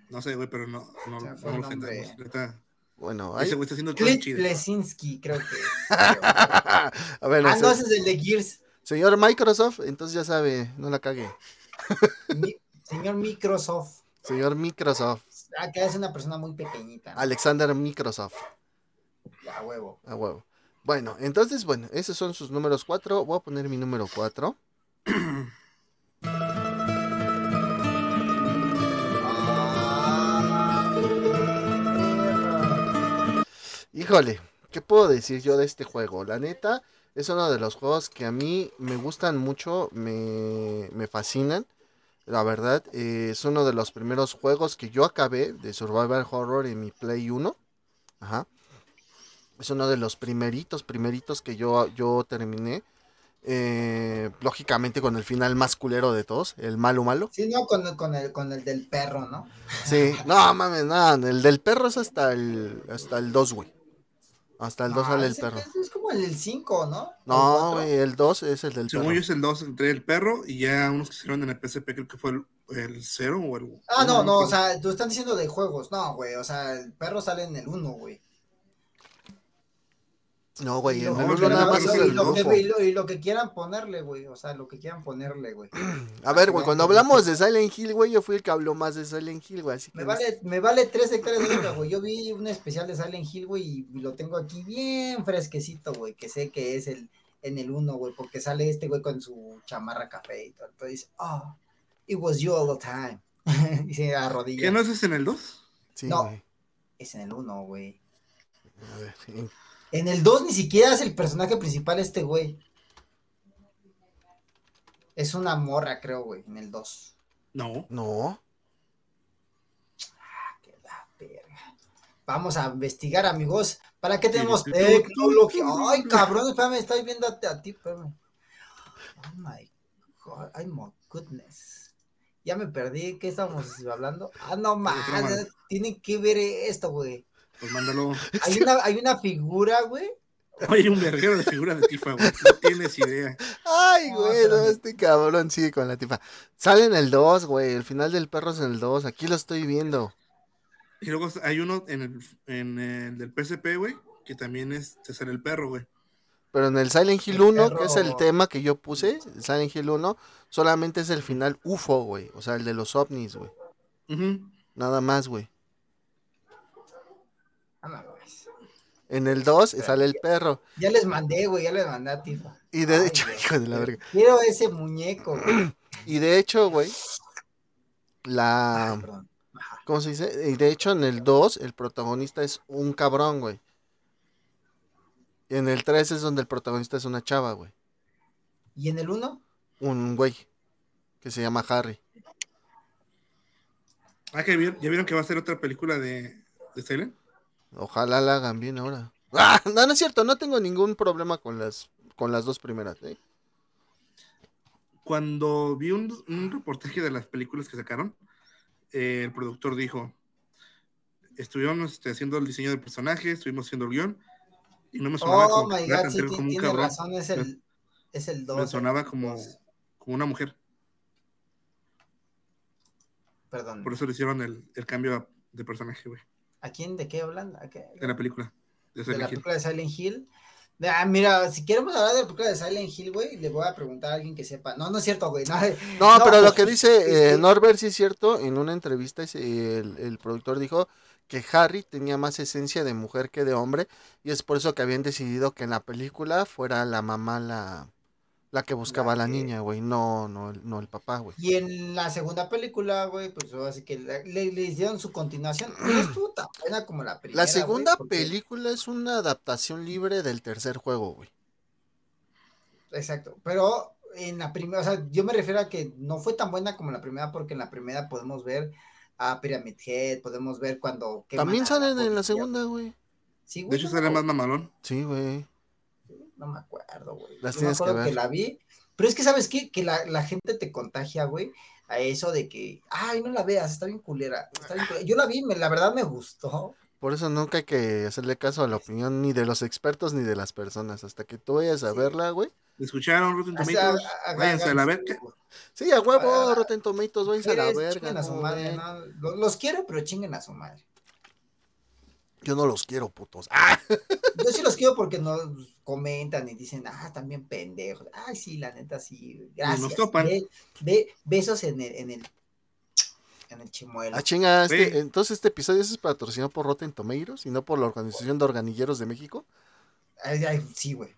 No sé, güey, pero no, no, Se me fue no lo nombre. Bueno, ahí. Ese güey está haciendo Clint. Lesinski, creo que es. [LAUGHS] A ver, ah, no, se- ese es el de Gears. señor Microsoft, entonces ya sabe, no la cague. Mi- señor Microsoft. Señor Microsoft, Acá es una persona muy pequeñita. ¿no? Alexander Microsoft, A huevo. a huevo. Bueno, entonces, bueno, esos son sus números 4. Voy a poner mi número 4. [CLEARS THROAT] Híjole, ¿qué puedo decir yo de este juego? La neta, es uno de los juegos que a mí me gustan mucho, me, me fascinan. La verdad, eh, es uno de los primeros juegos que yo acabé de Survival Horror en mi Play 1. Ajá. Es uno de los primeritos, primeritos que yo, yo terminé. Eh, lógicamente con el final más culero de todos, el malo malo. Sí, no, con, con, el, con el del perro, ¿no? Sí, no mames, nada, el del perro es hasta el, hasta el 2, güey. Hasta el 2 Ah, sale el perro. Es como el 5, ¿no? No, ¿O el güey, el 2 es el del Según perro. yo es el 2 entre el perro y ya unos que hicieron en el PSP, creo que fue el, el 0 o el. Ah, no, no, o sea, tú estás diciendo de juegos. No, güey, o sea, el perro sale en el 1, güey. No, güey, Y en lo- el no, y 1 no, nada más es el y lo- y lo que quieran ponerle, güey. O sea, lo que quieran ponerle, güey. [CLEARS THROAT] A ver, güey, cuando hablamos de Silent Hill, güey, yo fui el que habló más de Silent Hill, güey, así que... Me vale, me vale tres hectáreas de güey. Yo vi un especial de Silent Hill, güey, y lo tengo aquí bien fresquecito, güey, que sé que es el en el 1, güey, porque sale este güey con su chamarra café y todo. Entonces dice, oh, it was you all the time. [LAUGHS] y se arrodilla. ¿Qué no es en el 2? Sí, no. es en el 1, güey. A ver, sí. En el 2 ni siquiera es el personaje principal este güey. Es una morra, creo, güey, en el 2. No. No. Que la verga. Vamos a investigar, amigos. ¿Para qué tenemos tecnología? Ay, cabrón, espérame, estoy viendo a, ti, espérame. Oh my god, ay, my goodness. Ya me perdí, ¿qué estábamos hablando? Ah, no mames, tienen que ver esto, güey. Pues mándalo. Hay una, hay una figura, güey. Oye, un verguero de figuras de Tifa, güey. No tienes idea. Ay, güey, no, este cabrón sigue con la tifa. Sale en el 2, güey. El final del perro es en el 2. Aquí lo estoy viendo. Y luego hay uno en el, en el del PSP, güey, que también es, te sale el perro, güey. Pero en el Silent Hill El 1, que es el tema que yo puse, el Silent Hill 1, solamente es el final UFO, güey. O sea, el de los ovnis, güey. Nada más, güey. Ah, no mames. En el 2 sale el perro. Ya les mandé, güey, ya les mandé a Tifa. Y de Ay, hecho, hijo de la verga. Quiero ese muñeco, güey. Y de hecho, güey, la... ¿Cómo se dice? Y de hecho, en el 2, el protagonista es un cabrón, güey. Y en el 3 es donde el protagonista es una chava, güey. ¿Y en el 1? Un güey que se llama Harry. Ah, que vi- ya vieron que va a ser otra película de, de Silent. Ojalá la hagan bien ahora. [LAUGHS] ¡Ah! No, no es cierto, no tengo ningún problema con las, con las dos primeras, ¿eh? Cuando vi un, un reportaje de las películas que sacaron, eh, el productor dijo: Estuvimos este, haciendo el diseño del personaje, estuvimos haciendo el guion, y no me sonaba Oh como, my god, sí, como un tiene cabrón. razón, es el, es el 2. Me sonaba como, como una mujer. Perdón. Por eso le hicieron el, el cambio de personaje, güey, ¿A quién? ¿De qué hablan? ¿A qué? de la película. De la Hill. película de Silent Hill. Ah, mira, si queremos hablar de la película de Silent Hill, güey, le voy a preguntar a alguien que sepa. No, no es cierto, güey. No, No, [LAUGHS] No, pero lo pues, que dice eh, Norbert sí es cierto, en una entrevista ese- el, el productor dijo que Harry tenía más esencia de mujer que de hombre y es por eso que habían decidido que en la película fuera la mamá la, la que buscaba a la que- niña, güey, no, no, el- no el papá, güey. Y en la segunda película, güey, pues así que le, le- hicieron su continuación. No estuvo tan buena como la primera. La segunda porque- película es una adaptación libre del tercer juego, güey. Exacto, pero en la primera, o sea, yo me refiero a que no fue tan buena como la primera, porque en la primera podemos ver a Pyramid Head, podemos ver cuando. También salen en la segunda, güey. Sí, De hecho, sale más mamalón. Sí, güey. No me acuerdo, güey. Las Yo me tienes que acuerdo que, ver. la vi. Pero es que, ¿sabes qué? Que la, la gente te contagia, güey, a eso de que, ay, no la veas, está bien culera. está bien culera". Yo la vi, me, la verdad me gustó. Por eso nunca hay que hacerle caso a la opinión ni de los expertos ni de las personas. Hasta que tú vayas a Sí. verla, güey. ¿Escucharon Rotten Tomatoes? a- a- Váyanse a la verga. Sí, a huevo, Rotten Tomatoes, váyanse a la verga. chinguen a su ¿cómo madre, ven? ¿no? Los, los quiero, pero chinguen a su madre. Yo no los quiero, putos. [LAUGHS] ¡Ah! Yo sí los quiero porque nos comentan y dicen, ah, también pendejos. Ay, sí, la neta, sí. Gracias. nos topan. Ve, ve- besos en el, en el, en el chimuelo. Ah, chinga, este- Sí. entonces este episodio es patrocinado por Rotten Tomatoes y no por la Organización de Organilleros de México. Ay, ay, sí, güey.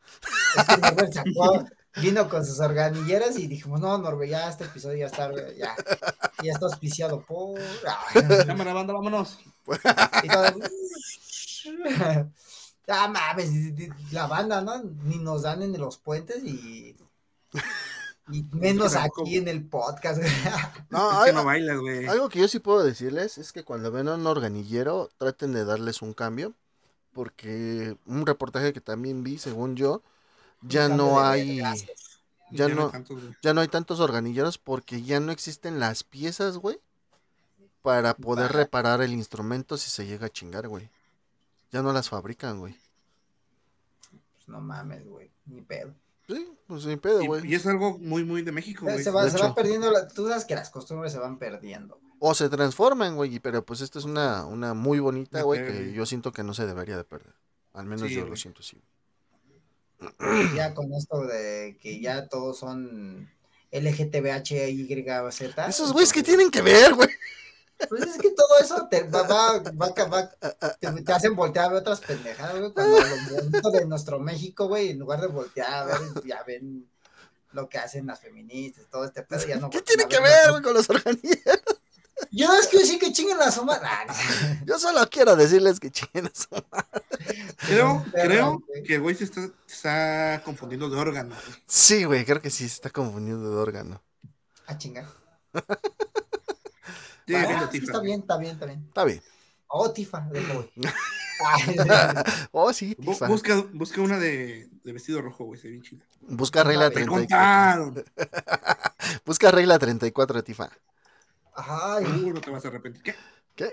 Es que sacó, [LAUGHS] vino con sus organilleras y dijimos, no, Norbert, ya este episodio ya está, ya, ya está auspiciado por. Cámara, banda, vámonos. Y todo, [LAUGHS] Ah, mames, la banda, ¿no? Ni nos dan en los puentes y. Y menos aquí en el podcast. No, es que no bailas, güey. algo que yo sí puedo decirles es que cuando ven a un organillero, traten de darles un cambio. Porque un reportaje que también vi, según yo, ya no hay. Ya no, tantos, güey. ya no hay tantos organilleros porque ya no existen las piezas, güey, para poder Para- reparar el instrumento si se llega a chingar, güey. Ya no las fabrican, güey. Pues no mames, güey, ni pedo. Sí, pues sin pedo, Y, güey. y es algo muy, muy de México, güey. Se, va, se van perdiendo, la- tú sabes que las costumbres se van perdiendo. güey. O se transforman, güey, y- pero pues esta es una, una muy bonita, güey, que yo siento que no se debería de perder. Al menos Sí, yo lo güey. siento así. Ya con esto de que ya todos son LGTBHYZ. Esos güeyes que tienen que ver, güey. Pues es que todo eso te va, va, va, va- te, te hacen voltear a ver otras pendejadas, güey. Cuando lo de nuestro México, güey, en lugar de voltear a ver, ya ven lo que hacen las feministas, todo este pedo, ya no ¿Qué tiene que ver güey, con los organismos? Yo no es que decir que chinguen la suma. [LAUGHS] Yo solo quiero decirles que chinguen a su Creo, Perro, creo güey. que el güey se está, se está confundiendo de órgano. Sí, güey, creo que sí se está confundiendo de órgano. A chingar. [LAUGHS] Sí, Ah, sí, está bien, está bien, está bien. Está bien. Oh, Tifa, güey. [LAUGHS] Oh, sí, Tifa. Busca, busca una de, de vestido rojo, güey, se ve bien chida. Busca regla Me ¡Me 34. contaron! Busca regla 34, Tifa. Ay, Seguro te vas a arrepentir. ¿Qué? ¿Qué?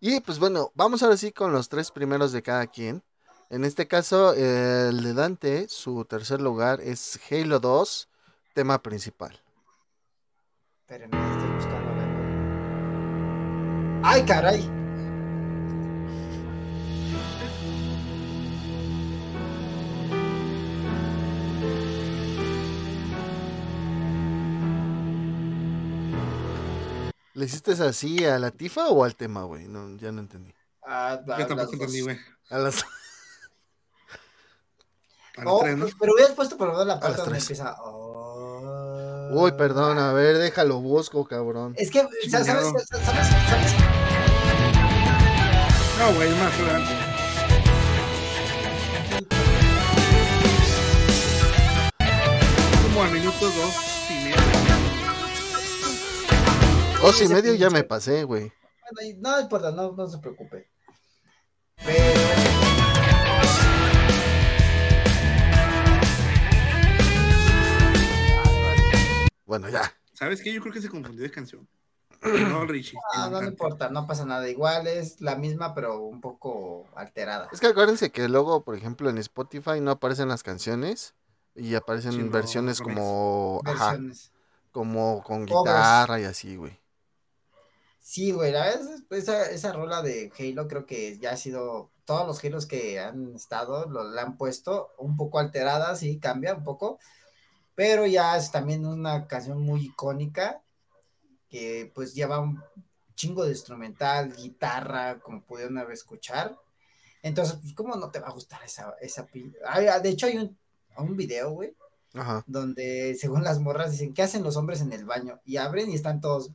Y pues bueno, vamos ahora sí con los tres primeros de cada quien. En este caso, eh, el de Dante, su tercer lugar es Halo 2, tema principal. espérenme, estoy buscando. a ver, güey. Ay, caray. ¿Le hiciste así a la Tifa o al tema, güey? No, ya no entendí. Ah, a Yo tampoco entendí, güey. A las... A las Oh, tres, ¿no? Pero hubieras puesto por lo menos la parte donde tres. empieza. oh. Uy, perdón, a ver, déjalo busco, cabrón. Es que, ¿sabes? ¿Sabes? ¿Sabes? ¿Sabes? No, güey, más adelante. Como al minuto dos Dos y medio ya me pasé, güey. Bueno, no importa, no, no se preocupe. Pero. Bueno, ya. ¿Sabes qué? Yo creo que se confundió de canción. No, Richie. Ah, no, no importa, no pasa nada. Igual es la misma, pero un poco alterada. Es que acuérdense que luego, por ejemplo, en Spotify no aparecen las canciones y aparecen Sí, no, versiones como, ajá, Versiones. como con guitarra y así, güey. Sí, güey, la verdad, es- esa, esa rola de Halo creo que ya ha sido, todos los Halos que han estado, lo, la han puesto un poco alterada, sí, cambia un poco, pero ya es también una canción muy icónica, que pues lleva un chingo de instrumental, guitarra, como pudieron haber escuchar, entonces, pues, ¿cómo no te va a gustar esa, esa, ah, de hecho hay un, un video, güey, Ajá. donde según las morras dicen, ¿qué hacen los hombres en el baño? Y abren y están todos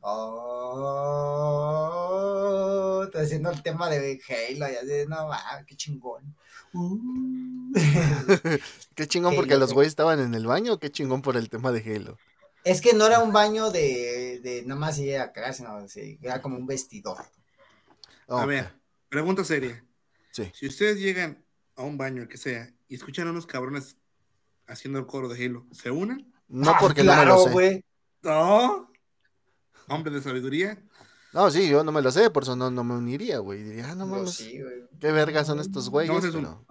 "Oh", haciendo el tema de Halo y así, no, va, qué chingón. Uh. [LAUGHS] Qué chingón Halo, porque los güey. güeyes estaban en el baño, qué chingón por el tema de Halo. es que no era un baño de, de nada más ir a cagar, sino sí, era como un vestidor. Oh, A ver, pregunta seria. Sí. Si ustedes llegan a un baño, el que sea, y escuchan a unos cabrones haciendo el coro de Halo, ¿se unen? No Ah, porque no me claro, lo sé. güey. No. Hombre de sabiduría. No, sí, yo no me lo sé, por eso no, no me uniría, güey. Diría, ah, no mames, sí, qué vergas son estos güeyes, No, es un. pero...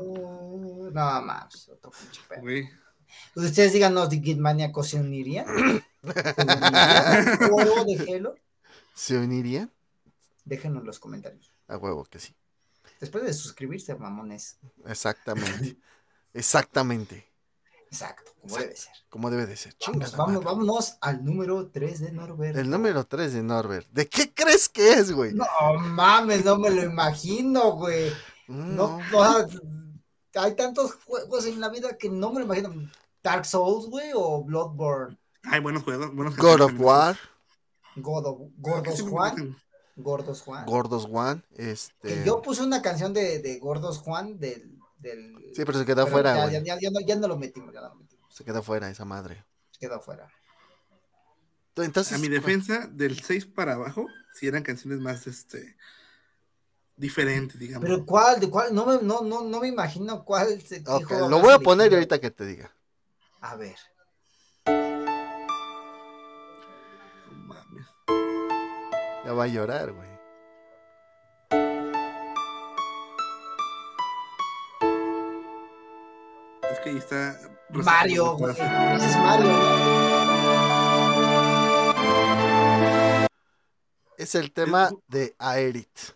Uh, no, más, otro pinche pedo. güey. Ustedes díganos, ¿de Maníacos se unirían? [LAUGHS] ¿Se unirían? ¿Coro de Halo? ¿Se unirían? Déjenos en los comentarios. A huevo que sí. Después de suscribirse, mamones. Exactamente. [LAUGHS] Exactamente. Exacto, como debe ser. Como debe de ser. Vamos, vámonos al número 3 de Norberto. El número 3 de Norbert. ¿De qué crees que es, güey? No mames, no me lo imagino, güey. No, No. no, hay tantos juegos en la vida que no me lo imagino. Dark Souls, güey, o Bloodborne. Hay buenos juegos. Buenos God of. War, God of- ¿Qué Gordos se Juan. Gordos Juan. Gordos Que este... yo puse una canción de, de Gordos Juan del. del Sí, pero se quedó pero fuera, ya, ya, ya, ya no, ya no lo metimos, ya no lo metimos. Se quedó fuera esa madre. Quedó fuera. Entonces, A mi defensa, del 6 para abajo, si eran canciones más este diferentes, digamos. Pero ¿cuál? ¿De cuál? No me, no, no, no me imagino cuál se Ok, dijo lo voy a poner y ahorita que te diga. A ver. Ya va a llorar, güey. Es que ahí está. Mario, güey. Ese es Mario. Es el tema de Aerith.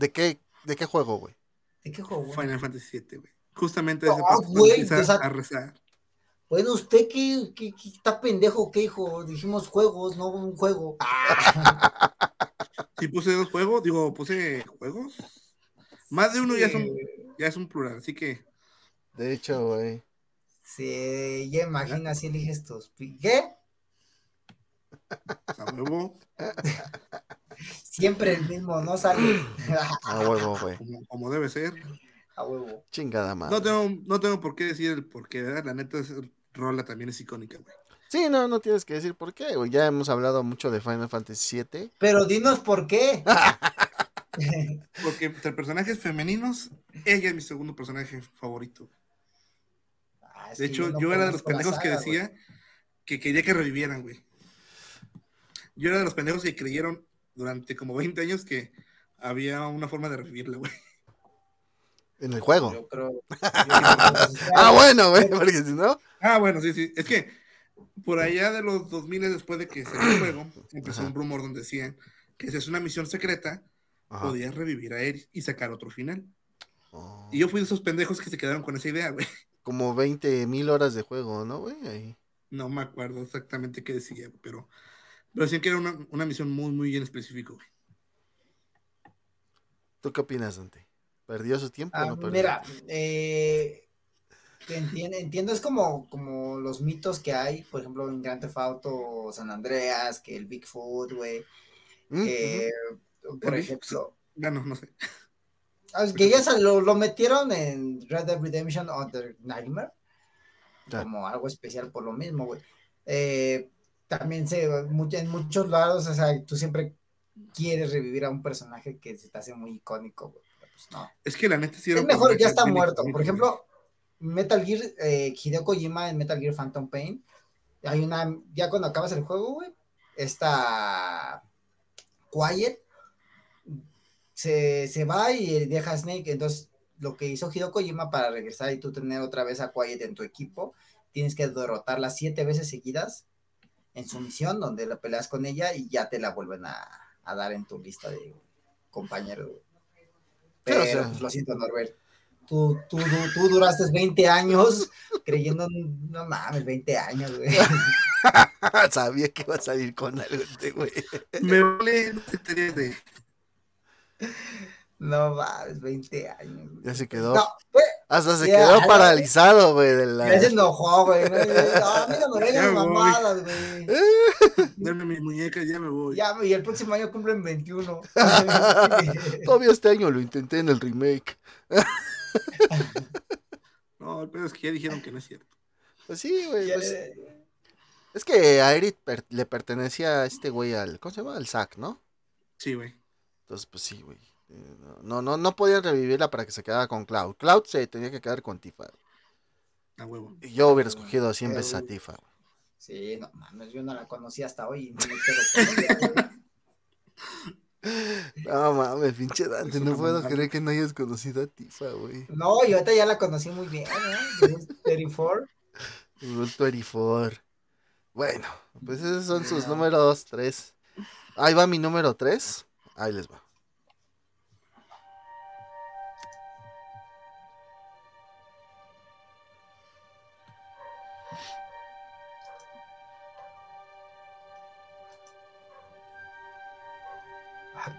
¿De qué, de qué juego, güey? ¿De qué juego? güey? Final Fantasy VII, güey. Justamente No, o sea- a rezar. Bueno, usted qué, qué- qué está pendejo, ¿qué hijo? Dijimos juegos, no un juego. [LAUGHS] Si puse dos juegos, digo, puse juegos. Más de uno ya son, ya es un plural, así que De hecho, güey. Sí, ya imagina si eliges tus. ¿Qué? [LAUGHS] A huevo. Siempre el mismo, no sale. [LAUGHS] A huevo, güey. Como, como debe ser. A huevo. Chingada madre. No tengo, no tengo por qué decir el por qué, ¿verdad? La neta, es, Rola también es icónica, güey. Sí, no, no tienes que decir por qué, güey. Ya hemos hablado mucho de Final Fantasy VII. Pero dinos por qué. [LAUGHS] Porque entre personajes femeninos, ella es mi segundo personaje favorito. Ah, De hecho, no yo era de los pendejos que güey. decía que quería que revivieran, güey. Yo era de los pendejos que creyeron durante como 20 años que había una forma de revivirla, güey. En el juego. Yo creo. yo [LAUGHS] Ah, bueno, güey, porque si no. Ah, bueno, sí, sí. Es que por allá de los 2000 después de que salió el juego, empezó Ajá. un rumor donde decían que si es una misión secreta, Ajá. podías revivir a Eris y sacar otro final. Oh, Y yo fui de esos pendejos que se quedaron con esa idea, güey. Como 20 mil horas de juego, ¿no, güey? No me acuerdo exactamente qué decía, pero, pero decían que era una, una misión muy, muy bien específico, güey. ¿Tú qué opinas, Dante? ¿Perdió su tiempo o Ah, no perdió? mira, eh, entiendo, entiendo, es como, como los mitos que hay, por ejemplo, en Grand Theft Auto San Andreas, que el Bigfoot, güey, Mm, que, por El ejemplo, Ya no, no sé. ah, es que ya lo, lo metieron en Red Dead Redemption Under Nightmare, Ya. como algo especial por lo mismo, güey. Eh, también se, mucho- en muchos lados, o sea, tú siempre quieres revivir a un personaje que se te hace muy icónico, güey. pues no. Es que la neta sí era Es mejor, ya está muerto. Por ejemplo, Metal Gear, eh, Hideo Kojima en Metal Gear Phantom Pain, hay una, ya cuando acabas el juego, güey, esta Quiet se, se va y deja a Snake, entonces lo que hizo Hideo Kojima para regresar y tú tener otra vez a Quiet en tu equipo, tienes que derrotarla siete veces seguidas en su misión, donde la peleas con ella y ya te la vuelven a, a dar en tu lista de compañeros, o Pero sea. pues lo siento, Norbert. Tú, tú, tú, tú duraste 20 años creyendo, en- no mames, 20 años, güey. [LAUGHS] Sabía que iba a salir con algo este güey. Me vale, no te enteré de. No mames, 20 años. güey. Ya se quedó. No, güey, Hasta se Ya, quedó ya. paralizado, güey. De la... ya se enojó, güey. No, no me Ya vengan voy. mamadas, güey. [LAUGHS] Dame mis muñecas, ya me voy. Ya, y el próximo año cumplen 21. [LAUGHS] Todavía este año lo intenté en el remake. No, el pedo es que ya dijeron que no es cierto. Pues sí, güey. Pues, es que a Eric per- le pertenecía a este güey al. ¿Cómo se llama? Al Zack, ¿no? Sí, güey. Entonces, pues sí, güey. Eh, No, no, no podían revivirla para que se quedara con Cloud. Cloud se tenía que quedar con Tifa. A huevo. Y yo hubiera escogido 100 veces a Tifa. güey. Sí, no mames, yo no la conocí hasta hoy. y No me quedo con ella, güey. No mames, pinche Dante, no puedo creer que no hayas conocido a Tifa, güey. No, y ahorita ya la conocí muy bien, ¿eh? Rule 34. Rule 24. Bueno, pues esos son sus números 3. Ahí va mi número 3. Ahí les va.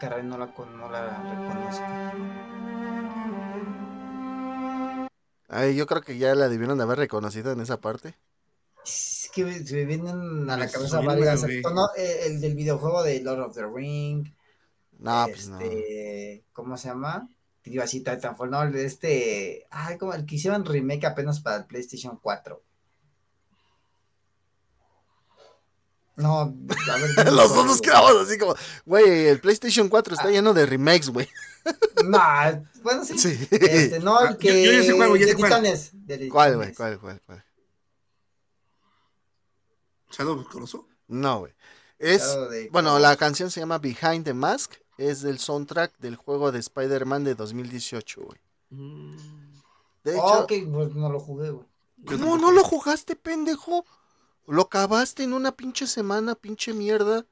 No la, con- no la reconozco. Ay, yo creo que ya la debieron de haber reconocido en esa parte. Es que me- se me vienen a la Me cabeza varias. No, eh, el del videojuego de Lord of the Ring. No, pues no. este, ¿Cómo se llama? Iba así Titanfall, no, el de este. Ay, como el que hicieron remake apenas para el PlayStation 4. No, a ver. [LAUGHS] Los dos nos quedamos así como, güey, el PlayStation 4 está lleno de remakes, güey. [LAUGHS] No, bueno, sí. Sí. Este, no, Ah, el yo- que. yo ya sé cuál, güey, ya de sé cuál. ¿Cuál, güey? ¿Cuál, cuál, cuál? Shadow of. No, güey. Es, de- bueno, la canción se llama Behind the Mask. Es del soundtrack del juego de Spider-Man de 2018, güey. De hecho, Oh, ok, pues no lo jugué, güey. ¿cómo no lo jugaste, pendejo? Lo acabaste en una pinche semana, pinche mierda.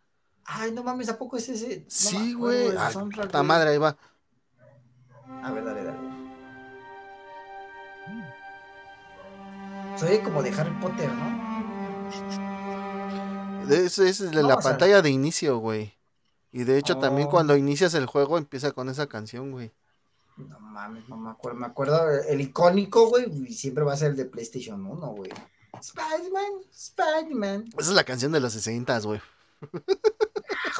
Ay, no mames, ¿a poco es ese? No Sí, güey. puta madre, ahí va. A ver, dale, dale. Soy como de Harry Potter, ¿no? Ese es de la pantalla de inicio, güey. Y de hecho, también Oh. cuando inicias el juego empieza con esa canción, güey. No mames, no me acuerdo. Me acuerdo el icónico, güey, y siempre va a ser el de PlayStation 1, güey. Spider-Man, Spider-Man. Esa es la canción de los 60, güey. Ah,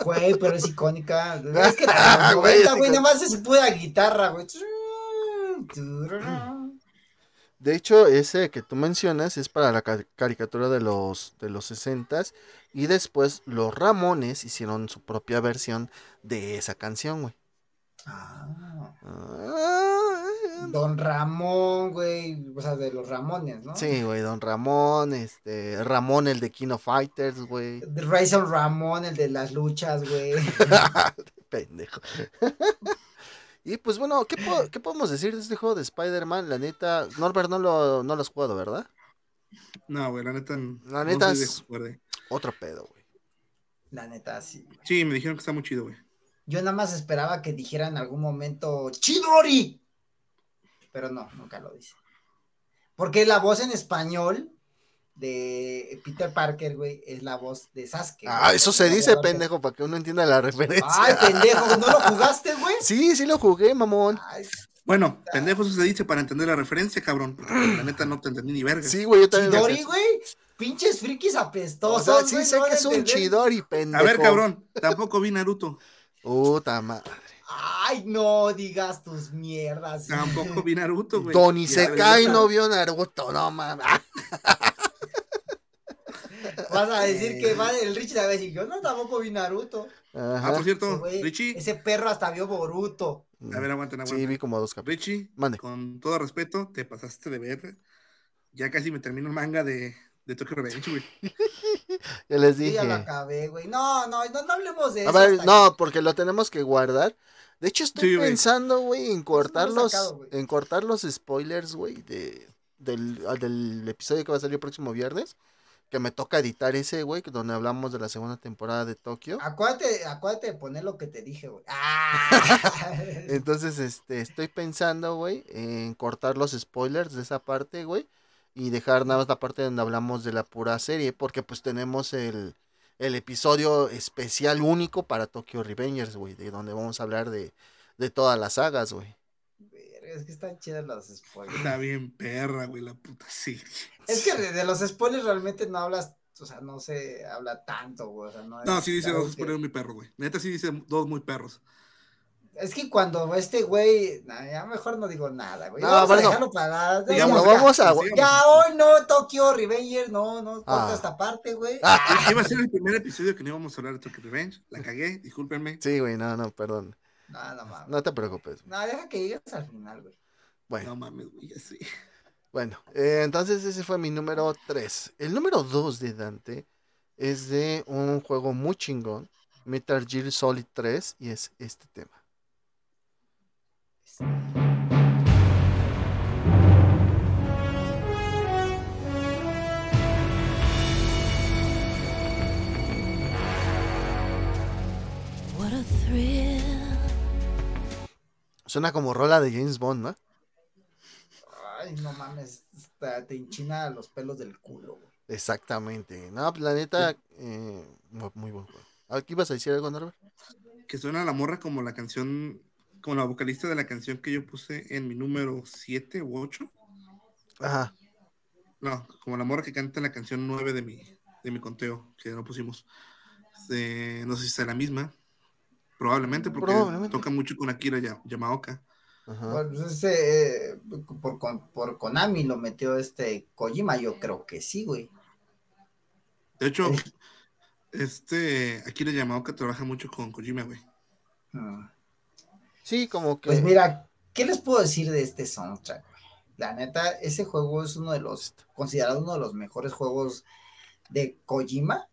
Güey, pero es icónica. [LAUGHS] Es que la güey, 90, es güey, icónica. nada más es pura guitarra, güey. [CLEARS THROAT] De hecho, ese que tú mencionas es para la ca- caricatura de los de los 60 y después los Ramones hicieron su propia versión de esa canción, güey. Ah, Ah, Don Ramón, güey. O sea, de los Ramones, ¿no? Sí, güey, Don Ramón, este, Ramón el de Kino Fighters, güey. Razor Ramón, el de las luchas, güey. [LAUGHS] Pendejo. [LAUGHS] y pues bueno, ¿qué, po- qué podemos decir de este juego de Spider-Man? La neta, Norbert no lo, no lo has jugado, ¿verdad? No, güey, la neta. La no neta de es- de- Otro pedo, güey. La neta, sí. güey. Sí, me dijeron que está muy chido, güey. Yo nada más esperaba que dijera en algún momento ¡Chidori! Pero no, nunca lo dice. Porque la voz en español de Peter Parker, güey, es la voz de Sasuke. Ah, güey. eso se dice, pendejo, para que uno entienda la referencia. Ay, pendejo, ¿no lo jugaste, güey? Sí, sí lo jugué, mamón. Ay, Bueno, pendejo eso se dice para entender la referencia, cabrón. Porque la neta no te entendí ni verga. Sí, güey, yo también. Chidori, güey. Pinches frikis O apestosos. sea, sí güey, sé no que es un chidori, pendejo. A ver, cabrón, tampoco vi Naruto. Puta madre. Ay, no digas tus mierdas. Tampoco vi Naruto, güey. Tony se cae, ya. no vio Naruto, no mames. [LAUGHS] Vas a decir que va el Richie a decir, yo no tampoco vi Naruto. Ah, por cierto, Richie. Ese perro hasta vio Boruto. A ver, aguanten, Sí, aguanten. vi como dos capítulos. Richie, Mande. con todo respeto, te pasaste de ver. Ya casi me termino el manga de, de Tokyo Revenge, güey. [LAUGHS] Ya les Yo dije. ya lo acabé, güey. No, no, no, no hablemos de A eso. ver, hasta no, porque lo tenemos que guardar. De hecho, estoy Sí, pensando, güey, en cortar los, sacado, en cortar los spoilers, güey, de, del, ah, del episodio que va a salir el próximo viernes. Que me toca editar ese, güey, que donde hablamos de la segunda temporada de Tokio. Acuérdate, acuérdate de poner lo que te dije, güey. Ah. [LAUGHS] Entonces, este, estoy pensando, güey, en cortar los spoilers de esa parte, güey. Y dejar nada más la parte donde hablamos de la pura serie. Porque pues tenemos el, el episodio especial único para Tokyo Revengers, güey. De donde vamos a hablar de, de todas las sagas, güey. Es que están chidas los spoilers. Está bien perra, güey, la puta serie. Es que de, de los spoilers realmente no hablas, o sea, no se habla tanto, güey. O sea, no, No, es sí dice dos que- spoilers muy perro, güey. Neta sí dice dos muy perros. Es que cuando este güey, nah, ya mejor no digo nada, güey. No, vamos bueno. a dejarlo para. Digamos, Bueno, vamos a... Ya hoy no, Tokyo Revenger, no, no, corta Ah. esta parte, güey. Ah. Iba a ser el primer episodio que no íbamos a hablar de Tokyo Revenge. La cagué, discúlpenme. Sí, güey, no, no, perdón. No, no mames. No te preocupes. No, deja que llegues al final, güey. Bueno, No mames, güey, ya sí. bueno. eh, entonces ese fue mi número 3. El número 2 de Dante es de un juego muy chingón. Metal Gear Solid 3 y es este tema. What a thrill. Suena como rola de James Bond, ¿no? Ay, no mames, te enchina los pelos del culo, güey. Exactamente. No, pues, la neta, eh, mu- muy buen juego. ¿Aquí ibas a decir algo, Norbert? Que suena la morra como la canción, como la vocalista de la canción que yo puse en mi número 7 u 8. Ajá. No, como la morra que canta la canción 9 de mi, de mi conteo, que no pusimos. Eh, no sé si sea la misma. Probablemente, porque Probablemente. toca mucho con Akira Ya- Yamaoka. Ajá. Pues ese, eh, por, con- por Konami lo metió este Kojima, yo creo que sí, güey. De hecho, este Akira Yamaoka trabaja mucho con Kojima, güey. Mm. Sí, como que. Pues mira, ¿qué les puedo decir de este soundtrack? La neta, ese juego es uno de los, considerado uno de los mejores juegos de Kojima.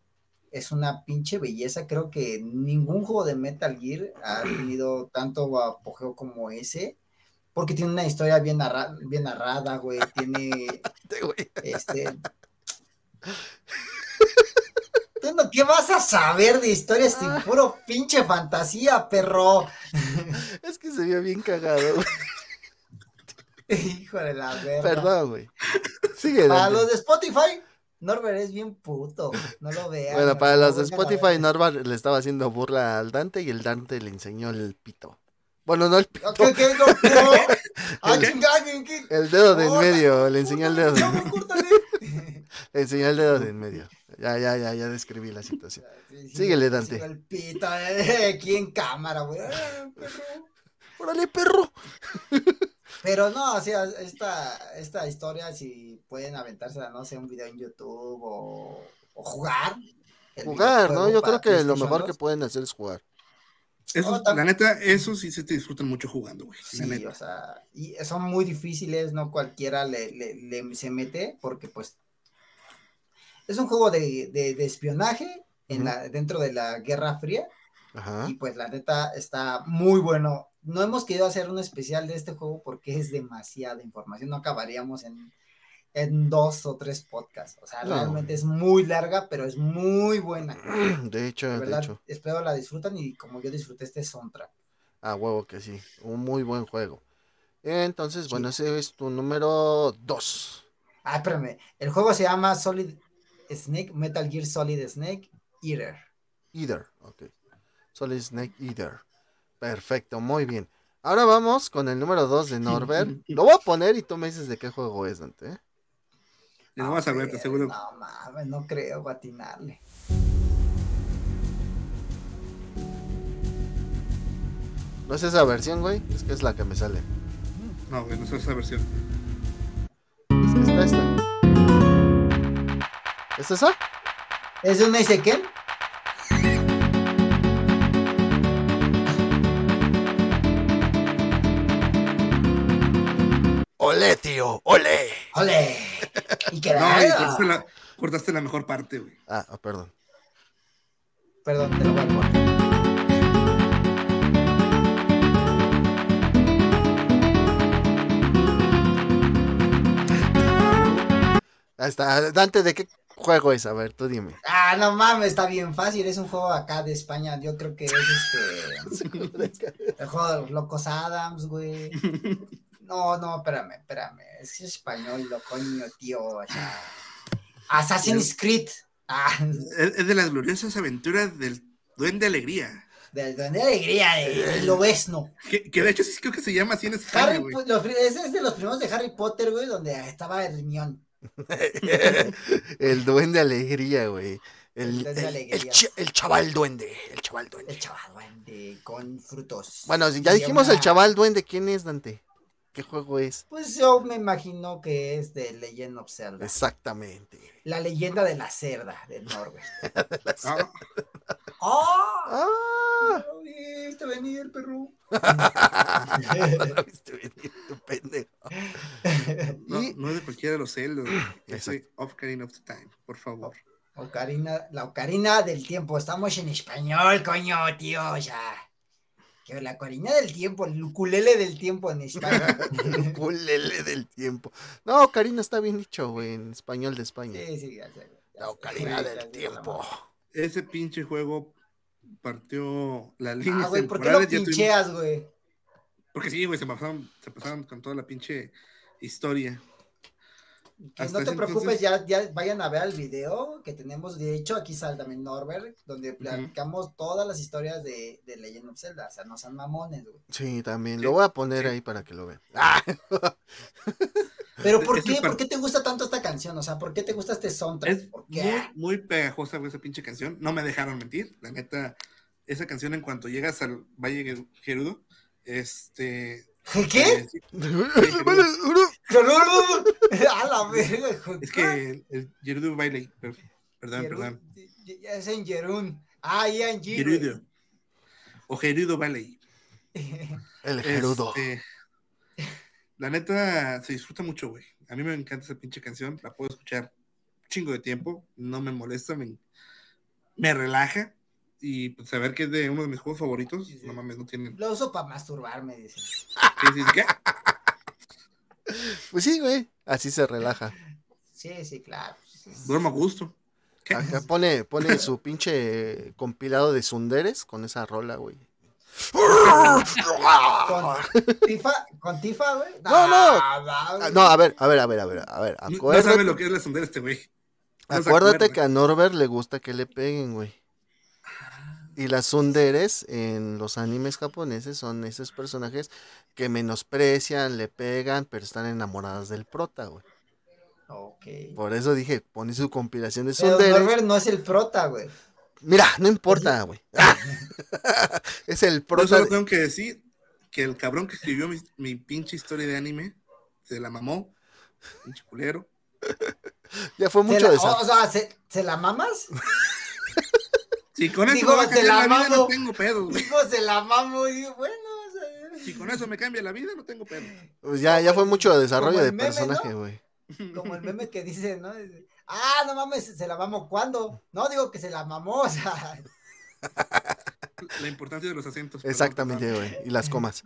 Es una pinche belleza. Creo que ningún juego de Metal Gear ha tenido tanto apogeo como ese. Porque tiene una historia bien, narra- bien narrada, güey. Tiene [LAUGHS] güey. este. ¿Tú no- ¿Qué vas a saber de historias sin puro pinche fantasía, perro? [LAUGHS] Es que se vio bien cagado. güey. Hijo de la verga. Perdón, güey. Sigue. Para los de Spotify, Norbert es bien puto. No lo vean. Bueno, no, para los de Spotify. Norbert le estaba haciendo burla al Dante y el Dante le enseñó el pito. Bueno, no el pito, ¿Qué, qué, no, no. Ah, ¿Qué? chingada, ¿qué, qué? el dedo de en medio. Le enseñó el dedo de. [LAUGHS] Le enseñó el dedo de en medio. Ya, ya, ya, ya describí la situación. [LAUGHS] Sí, sí, Síguele, sí, Dante. El pito, eh, [LAUGHS] aquí en cámara, güey. Ah. ¡Órale, perro! [LAUGHS] Pero no, o sea, esta, esta historia, si pueden aventársela, no sé, un video en YouTube o, o jugar. Jugar, ¿no? Yo creo que lo mejor que 2. pueden hacer es jugar. Eso, No, tam- la neta, eso sí se te disfrutan mucho jugando, güey. La Sí, neta. o sea, y son muy difíciles, no cualquiera le, le- le- se mete, porque pues es un juego de, de- de espionaje en la, dentro de la Guerra Fría, Ajá. y pues la neta está muy bueno. No hemos querido hacer un especial de este juego porque es demasiada información, no acabaríamos en, en dos o tres podcasts. O sea, No. realmente es muy larga, pero es muy buena. [CLEARS THROAT] De hecho, De de verdad, hecho. espero la disfrutan y como yo disfruté este soundtrack. A huevo que sí. Un muy buen juego. Entonces, Sí. bueno, ese es tu número 2. Ah, espérame. El juego se llama Solid Snake, Metal Gear Solid Snake Eater. Either. Ok. Solid Snake Either. Perfecto, muy bien. Ahora vamos con el número 2 de Norbert. [LAUGHS] Lo voy a poner y tú me dices de qué juego es, Dante. ¿eh? No vas a ver, te aseguro. No mames, no creo guatinarle. No es esa versión, güey. Es que es la que me sale. No, güey, no es esa versión. Es que está esta. ¿Es esa? ¿Es de un Ken? ¡Olé, tío! ¡Olé! ¡Ole! [LAUGHS] Y que No, y cortaste la, cortaste la mejor parte, güey. Ah, ah, perdón. Perdón, te lo voy a cortar. Ahí está. Dante, ¿de qué juego es? A ver, tú dime. Ah, no mames, está bien fácil. Es un juego acá de España. Yo creo que es este. [LAUGHS] El juego de los locos Adams, güey. [LAUGHS] No, no, espérame, espérame. Es español, lo coño, tío. O sea. Assassin's Creed. [LAUGHS] Ah, Es, de las gloriosas aventuras del Duende Alegría. del Duende de Alegría, de, del Lobesno. Que, que de hecho sí creo que se llama así en España, Harry, los ese es de los primeros de Harry Potter, güey, donde estaba Hermione. [LAUGHS] el duende alegría, güey. El, El ch- chaval duende. El chaval duende. El chaval duende con frutos. Bueno, si ya dijimos el chaval duende, ¿quién es Dante? ¿Qué juego es? Pues yo me imagino que es de Legend of Zelda. Exactamente. La leyenda de la cerda [LAUGHS] de Norbert. Ah, ¡Oh! ¡Ah! ¿No viste venir, perro? [LAUGHS] La viste venir, tu pendejo. no, Y- no es de cualquiera de los celos, güey. Es de. Ocarina of the Time, por favor. Ocarina, la ocarina del tiempo. Estamos en español, coño, tío. O sea, que la ocarina del tiempo, el ukulele del tiempo en España. [LAUGHS] El ukulele del tiempo. No, Karina está bien dicho, güey, en español de España. sí, sí, ya sé, ya La ocarina Sí, del ya tiempo. Ese pinche juego partió las líneas Ah, güey, ¿por qué lo tuvimos- pincheas, güey? Porque sí, güey, se pasaron, se pasaron con toda la pinche historia. Que Hasta no te preocupes, entonces- ya, ya vayan a ver el video que tenemos. De hecho, aquí sale también Norbert, donde platicamos todas las historias de, de Legend of Zelda. O sea, no sean mamones, güey. Sí, también. Sí, Lo voy a poner sí. ahí para que lo vean. Ah, [LAUGHS] Pero [LAUGHS] ¿por Es qué? ¿Por qué te gusta tanto esta canción? O sea, ¿por qué te gusta este soundtrack? Es ¿Por muy, qué? muy pegajosa güey, esa pinche canción. No me dejaron mentir. La neta, esa canción en cuanto llegas al Valle Geru- Gerudo, este... ¿Qué? eh, [LAUGHS] [LAUGHS] A la verga, es que el, el Gerudo per- perdón, perdón. ya Es en Jerún. Ah, ya en Gerudo. O Gerudo Valley. [LAUGHS] El Gerudo. Este, la neta, se disfruta mucho, güey. A mí me encanta esa pinche canción. La puedo escuchar un chingo de tiempo. No me molesta, me, me relaja. Y pues, saber que es de uno de mis juegos favoritos. Sí, sí. No mames, no tienen. Lo uso para masturbarme, dice. Sí, ¿qué? Pues sí, güey. Así se relaja. Sí, sí, claro. Duermo a gusto. ¿Qué? Acá pone, pone su pinche compilado de sunderes con esa rola, güey. Con Tifa, con Tifa, güey. No, no. Ah, No, a ver, a ver, a ver, a ver, a ver. No, no Acuérdate, sabe lo que es la sondera este güey. No acuérdate acuerda. que a Norbert le gusta que le peguen, güey. Y las sunderes en los animes japoneses son esos personajes que menosprecian, le pegan, pero están enamoradas del prota, güey. Ok. Por eso dije, pone su compilación de Pero sunderes. Norbert no es el prota, güey. Mira, no importa, güey. [LAUGHS] es el Yo prota. solo de- tengo que decir que el cabrón que escribió mi, mi pinche historia de anime se la mamó. Pinche culero. [LAUGHS] Ya fue ¿Se mucho la- desarrollo. o sea, ¿se, se la mamas? [LAUGHS] Si con eso Digo, me va a se cambiar la la vida, mamo. no tengo pedo, güey. Digo, se la mamo y bueno, o sea, Si con eso me cambia la vida, no tengo pedo. Pues ya, ya fue mucho desarrollo de meme, personaje, ¿no? güey. como el meme que dice, ¿no? Ah, no mames, se la mamo ¿cuándo? No, digo que se la mamó, o sea, La importancia de los acentos. perdón, Exactamente, güey. Y las comas.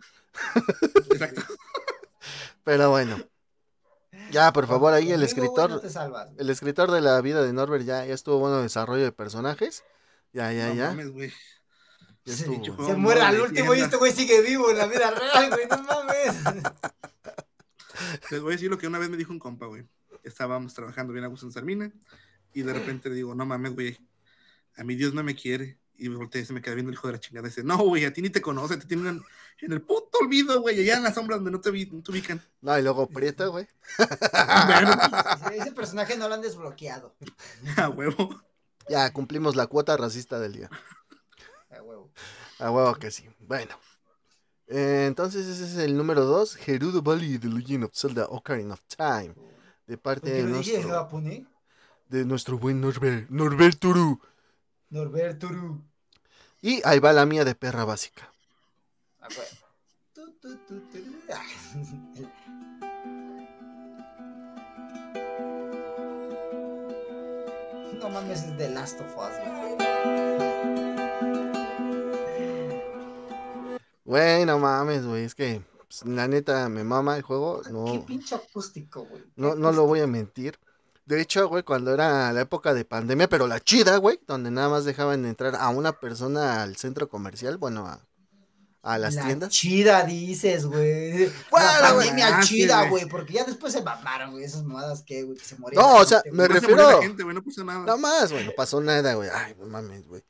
perdón. Exacto. Pero bueno. Ya, por favor, ahí el escritor, no te salvas. el escritor de la vida de Norbert ya, ya estuvo bueno desarrollo de personajes. Ya, ya, No ya. mames, güey. ya Sí, estuvo. Se muere al último y este güey sigue vivo en la vida real, güey, no mames. [LAUGHS] Les voy a decir lo que una vez me dijo un compa, güey. Estábamos trabajando bien a gusto en Sarmina y de repente le digo, no mames, güey, a mi Dios no me quiere. Y me volteé y se me queda viendo el hijo de la chingada. Dice, no, güey, a ti ni te conoce, te tienen en el puto olvido, güey, allá en las sombras donde no te, vi- no te ubican. No, y luego Prieto, güey. [LAUGHS] Ese personaje no lo han desbloqueado. [LAUGHS] a huevo. Ya cumplimos la cuota racista del día. A huevo. A huevo que sí. Bueno. Eh, entonces ese es el número 2, Gerudo Valley, The Legend of Zelda Ocarina of Time. De parte de nuestro, japonés. de nuestro buen Norbert, Norbert Turu. Norberto Ru. Y ahí va la mía de perra básica. A huevo. [LAUGHS] No mames, es The Last of Us, güey. Güey, no mames, güey. Es que pues, la neta me mama el juego. Qué No, pinche acústico, güey. no, no lo voy a mentir. De hecho, güey, cuando era la época de pandemia, pero la chida, güey, donde nada más dejaban entrar a una persona al centro comercial, bueno, a, a las la tiendas. chida dices, güey. Bueno, la pandemia chida, güey. porque ya después se mamaron, güey, esas mamadas que, güey, que se morían. No, o sea, gente, me se refiero- la gente, güey, no pasó nada. Nada más, güey, no pasó nada, güey. Ay, no mames, güey.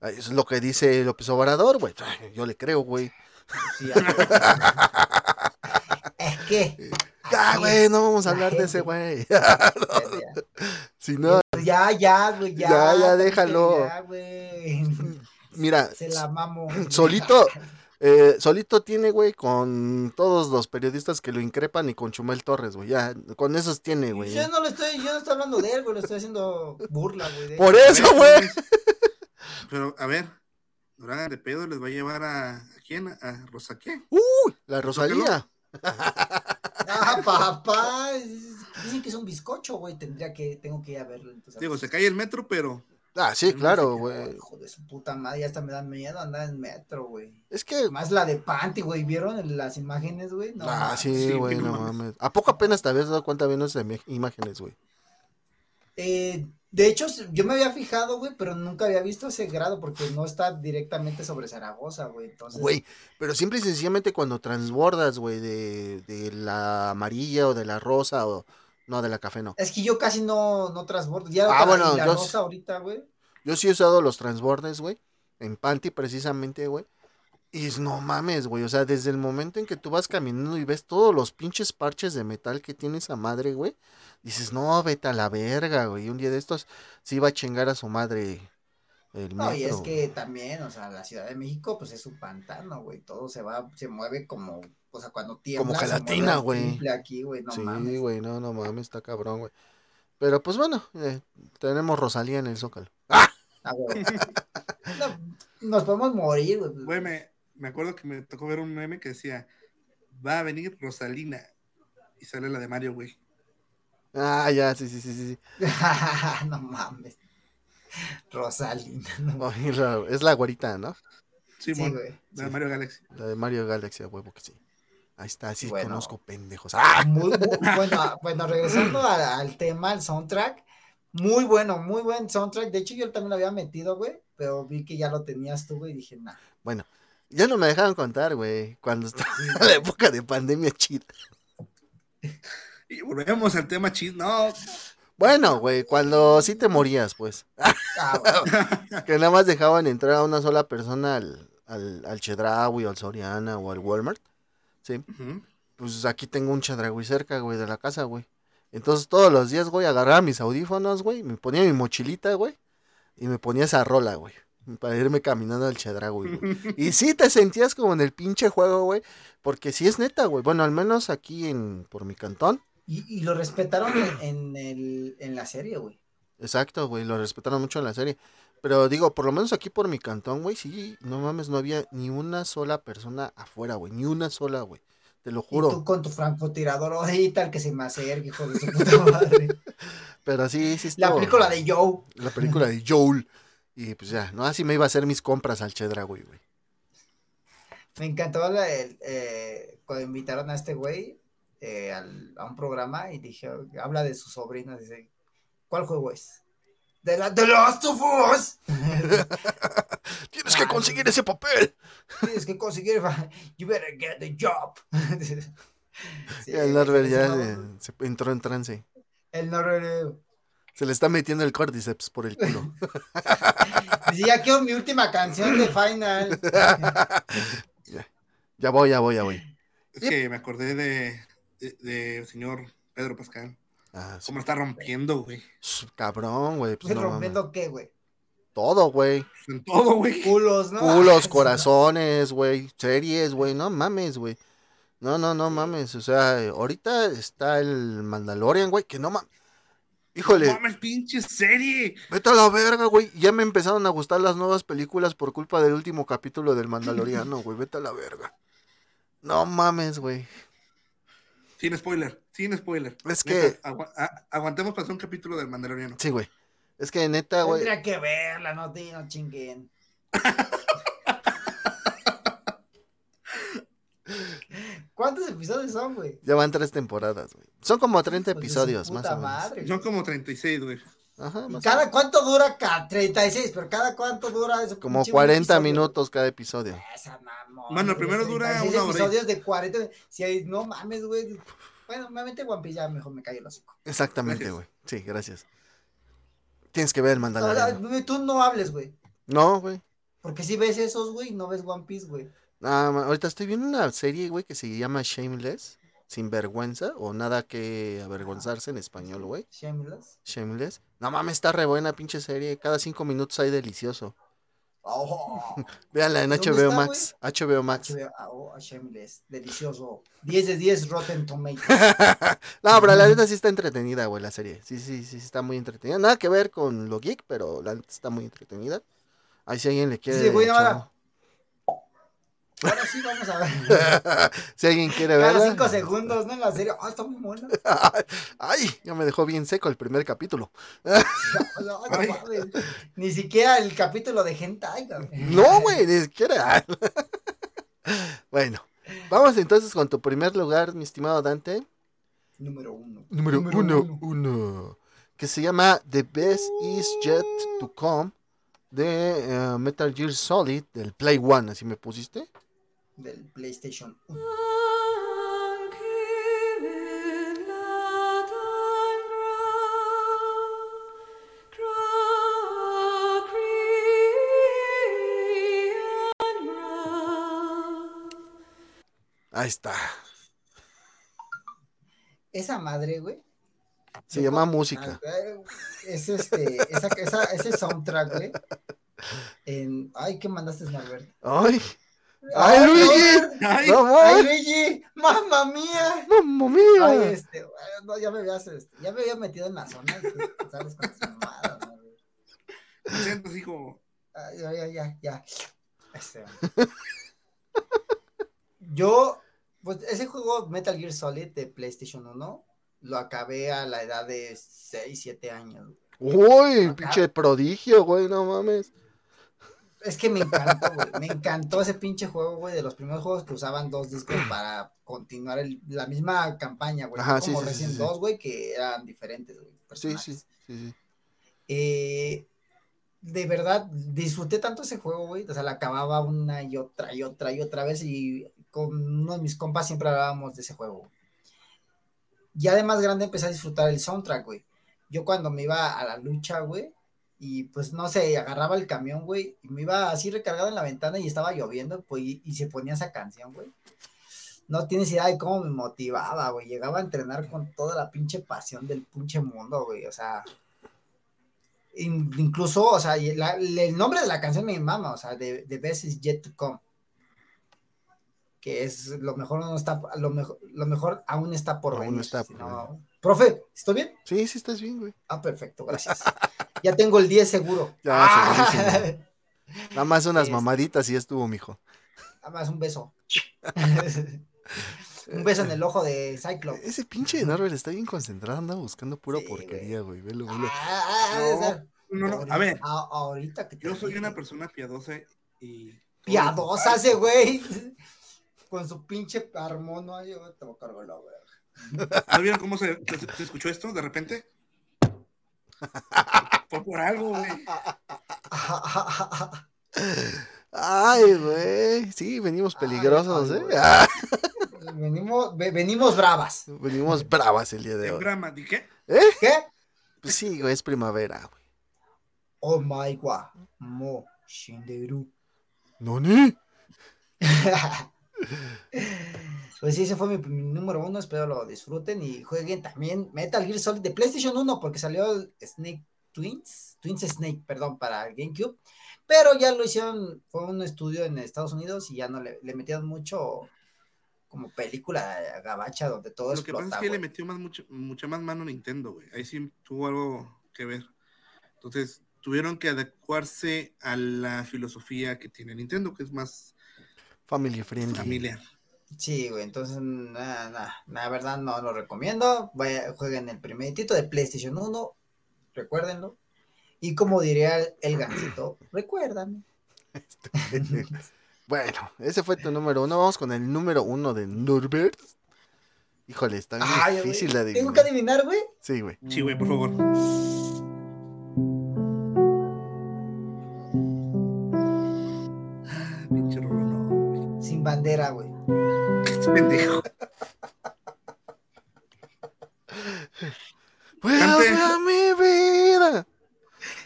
Eso es lo que dice López Obrador, güey. Yo le creo, güey. Sí, es que. [LAUGHS] Ya, güey, no vamos a la hablar de ese, güey. [LAUGHS] Si no, Ya, ya, güey, ya. Ya, déjalo. Ya, güey. mira, Se la mamo. solito, eh, solito tiene, güey, con todos los periodistas que lo increpan y con Chumel Torres, güey. Ya, con esos tiene, güey. Yo no lo estoy, yo no estoy hablando de él, güey, lo estoy haciendo burla, güey. Por eso, [LAUGHS] güey. Pero, a ver, hagan de pedo, les va a llevar a, ¿a quién? A Rosa, ¿qué? La Rosalía. Ah, papá. Dicen que es un bizcocho, güey. Tendría que, tengo que ir a verlo. Entonces, Digo, se cae el metro, pero Ah, sí, claro, güey. Hijo de su puta madre, ya hasta me da miedo andar en metro, güey. Es que. Más la de Panty, güey. ¿Vieron las imágenes, güey? No, ah, sí, güey, no no mames. mames. ¿A poco apenas te habías dado cuenta viendo esas imágenes, güey? Eh, de hecho, yo me había fijado, güey, pero nunca había visto ese grado porque no está directamente sobre Zaragoza, güey. Entonces, Güey, pero simple y sencillamente cuando transbordas, güey, de, de la amarilla o de la rosa o... No, de la café no. es que yo casi no, no transbordo. Ya Ah, bueno, la yo rosa ahorita, güey. Yo sí he usado los transbordes, güey. En Panty precisamente, güey. Y es- no mames, güey. O sea, desde el momento en que tú vas caminando y ves todos los pinches parches de metal que tiene esa madre, güey. Dices, no, vete a la verga, güey. Y un día de estos sí iba a chingar a su madre el No, y es que también, o sea, la Ciudad de México, pues es un pantano, güey. Todo se va, se mueve como, o sea, cuando tiembla. Como gelatina, güey. aquí, güey, no sí, mames. güey, no, no mames, está cabrón, güey. Pero pues bueno, eh, tenemos Rosalía en el Zócalo. Ah, güey. [LAUGHS] No, nos podemos morir, güey. Güey, me, me acuerdo que me tocó ver un meme que decía, va a venir Rosalina. Y sale la de Mario, güey. Ah, ya, sí, sí, sí, sí. sí. [LAUGHS] no mames. Rosalina, no es la güerita, ¿no? Sí, Simón, güey. la de Mario Galaxy. La de Mario Galaxy, a huevo que sí. Ahí está, sí, Bueno. conozco pendejos. ¡Ah! Muy, muy- bueno, bueno, regresando a- al tema, al soundtrack, muy bueno, muy buen soundtrack. De hecho, yo también lo había metido, güey, pero vi que ya lo tenías tú, güey, y dije, nah. Bueno, ya no me dejaron contar, güey, cuando estaba en la época de pandemia chida. Y volvemos al tema chis. No, Bueno, güey, cuando sí te morías, pues. Ah, bueno. [LAUGHS] Que nada más dejaban entrar a una sola persona al, al, al Chedraui o al Soriana o al Walmart. Sí. Pues aquí tengo un Chedraui cerca, güey, de la casa, güey. Entonces todos los días, güey, agarraba mis audífonos, güey, me ponía mi mochilita, güey, y me ponía esa rola, güey, para irme caminando al Chedraui, güey. [LAUGHS] Y sí te sentías como en el pinche juego, güey, porque sí es neta, güey. Bueno, al menos aquí en por mi cantón. Y, y lo respetaron en, en el, en la serie, güey. Exacto, güey, lo respetaron mucho en la serie. Pero digo, por lo menos aquí por mi cantón, güey, sí, no mames, no había ni una sola persona afuera, güey, ni una sola, güey. Te lo Y tú juro. con tu francotirador ahorita, el que se me acerque, hijo de su puta madre. [LAUGHS] Pero sí, sí La estuvo- película de Joe. La película de Joel. Y pues ya, no, así me iba a hacer mis compras al Chedraui, güey. Me encantó la- el, eh, cuando invitaron a este güey eh, al- a un programa y dije, habla de su sobrino, dice, ¿cuál juego es? De la The Last of Us. [LAUGHS] Tienes que conseguir ese papel. Tienes que conseguir, [LAUGHS] you better get the job. [LAUGHS] Sí, el Norbert ya eh, no- se entró en trance. El Norbert Se le está metiendo el cordyceps por el culo. dice, ya quiero mi última canción de Final. ya voy, ya voy, ya voy. Es que me acordé de, de, de señor Pedro Pascal. Ah, sí. Cómo está rompiendo, güey. Cabrón, güey. Pues no mames. ¿Rompiendo qué, güey? Todo, güey. En todo, güey. Culos, ¿no? Culos, [LAUGHS] corazones, güey. Series, güey. No mames, güey. No, no, no mames. O sea, ahorita está el Mandalorian, güey. Que no mames. Híjole. Mames, pinche serie. Vete a la verga, güey. Ya me empezaron a gustar las nuevas películas por culpa del último capítulo del Mandaloriano, güey. Vete a la verga. No mames, güey. Sin spoiler, sin spoiler. Es Neta, que- aguantemos para hacer un capítulo del Mandaloriano. Sí, güey. Es que neta, güey. Tendría que verla, no, te- no chinguen. [LAUGHS] ¿Cuántos episodios son, güey? Ya van tres temporadas, güey. Son como 30 Pues de su episodios, más o menos. madre, Son como 36, güey. Ajá, ¿Y más o cada menos. cuánto dura? Cada 36, pero cada cuánto dura eso. Como 40 minutos cada episodio. Esa mamón. Bueno, güey, primero dura 36 una hora episodios de 40. Si hay, no mames, güey. Bueno, normalmente One Piece ya mejor me callo el hocico. Exactamente, güey. Sí, gracias. Tienes que ver el O sea, Mandaloriano. tú no hables, güey. No, güey. Porque si ves esos, güey, no ves One Piece, güey. Ah, ahorita estoy viendo una serie, güey, que se llama Shameless. Sin vergüenza o nada que avergonzarse en español, güey. Shameless. Shameless. No mames, está re buena pinche serie. Cada cinco minutos hay delicioso. Oh, Véanla en ¿Dónde HBO está, Max. HBO Max. HBO, ah, oh, Shameless. Delicioso. 10 de 10 Rotten Tomatoes. [LAUGHS] no, pero la neta sí está entretenida, güey, la serie. Sí, sí, sí, está muy entretenida. Nada que ver con lo geek, pero la neta está muy entretenida. Ahí si alguien le quiere. Sí, güey, no. Ahora sí vamos a ver. [LAUGHS] si alguien quiere Cada verla. 5 segundos, ¿no? En la serie. Ah, está muy buena. [LAUGHS] Ay, ya me dejó bien seco el primer capítulo. [LAUGHS] No, no mames. Ni siquiera el capítulo de Hentai. No, güey, ni siquiera. bueno, vamos entonces con tu primer lugar, mi estimado Dante. Número uno. Número, uno, uno. Que se llama The Best Is Yet to Come de eh, Metal Gear Solid del Play One, así me pusiste. Del PlayStation 1. Ahí está. Esa madre, güey. Se llama con- música. Es este, esa, esa, ese soundtrack, güey. En, ay, ¿qué mandaste, Norbert? ¡Ay! ¡Ay, Luigi! Ay, ¡No, ¡Ay! Luigi! ¡Mamma mía! ¡Mamma mía! Ay, este, no, ya me habías, este, ya me había metido en la zona, ¿sabes cuántas mamadas, güey? sientas, hijo. Ay, ya, ya, ya. Este, [LAUGHS] yo, pues ese juego Metal Gear Solid de PlayStation 1 lo acabé a la edad de 6, 7 años. ¡Uy! Pinche prodigio, güey, no mames. Es que me encantó, güey. Me encantó ese pinche juego, güey, de los primeros juegos que usaban dos discos [CLEARS THROAT] para continuar el- la misma campaña, güey. Ajá, sí, como sí, sí, Resident sí. 2, güey, que eran diferentes, güey. Sí, sí, sí. Eh, de verdad, disfruté tanto ese juego, güey. O sea, la acababa una y otra y otra y otra vez. Y con uno de mis compas siempre hablábamos de ese juego. Ya de más grande empecé a disfrutar el soundtrack, güey. yo cuando me iba a la lucha, güey, y pues no sé, agarraba el camión, güey, y me iba así recargado en la ventana y estaba lloviendo, pues, y, y se ponía esa canción, güey. No tienes idea de cómo me motivaba, güey. Llegaba a entrenar con toda la pinche pasión del pinche mundo, güey. O sea, in- incluso, o sea, la- el nombre de la canción me mama, o sea, The, the Best is Yet to Come. Que es lo mejor no está, lo mejor, lo mejor aún está por Aún venir. está por Profe, ¿estoy bien? Sí, sí estás bien, güey. Ah, perfecto, gracias. [LAUGHS] ya tengo el 10 seguro. Ya, Ah. [LAUGHS] Nada más unas Este. mamaditas y ya estuvo, mijo. Nada más un beso. [LAUGHS] un beso en el ojo de Cyclops. Ese pinche de Norbert está bien concentrado, anda buscando pura Sí, porquería, güey. Velo, velo. Ah, ah, ah, No, No, no, ahorita- a ver, a- ahorita que te yo soy una persona piadosa y... Piadosa ese güey. Con su pinche armono ahí, yo te voy a cargar la verga. ¿No vieron cómo se, se- se escuchó esto de repente? Fue por algo, güey. Ay, güey. Sí, venimos peligrosos, ay, ¿eh? Ah, venimos, ve- venimos bravas. venimos bravas el día de hoy. brama, ¿dije? ¿Qué? Pues sí, güey, es primavera, güey. Oh my god. Mo Shinderu. ¿Noni? [LAUGHS] Pues sí, ese fue mi, mi número uno. Espero lo disfruten y jueguen también Metal Gear Solid de PlayStation 1 porque salió el Snake Twins, Twins Snake, perdón, para el GameCube. Pero ya lo hicieron, fue un estudio en Estados Unidos y ya no le, le metieron mucho como película gabacha donde todo Lo que pasa es que le metió más, mucho, mucha más mano Nintendo, güey. Ahí sí tuvo algo que ver. Entonces, tuvieron que adecuarse a la filosofía que tiene Nintendo, que es más Family friendly. familiar. Sí, güey, entonces, nada, nada, la verdad no lo recomiendo. Vaya, jueguen el primerito de PlayStation 1, recuérdenlo. Y como diría el, el gancito, [CLEARS THROAT] recuérdame. [LAUGHS] Bueno, ese fue tu número uno. Vamos con el número uno de Norbert. Híjole, está güey, difícil de Tengo que adivinar. adivinar, güey. Sí, güey. Sí, güey, por favor. Bandera, güey. Pendejo. [LAUGHS] Vuelve a mi vida.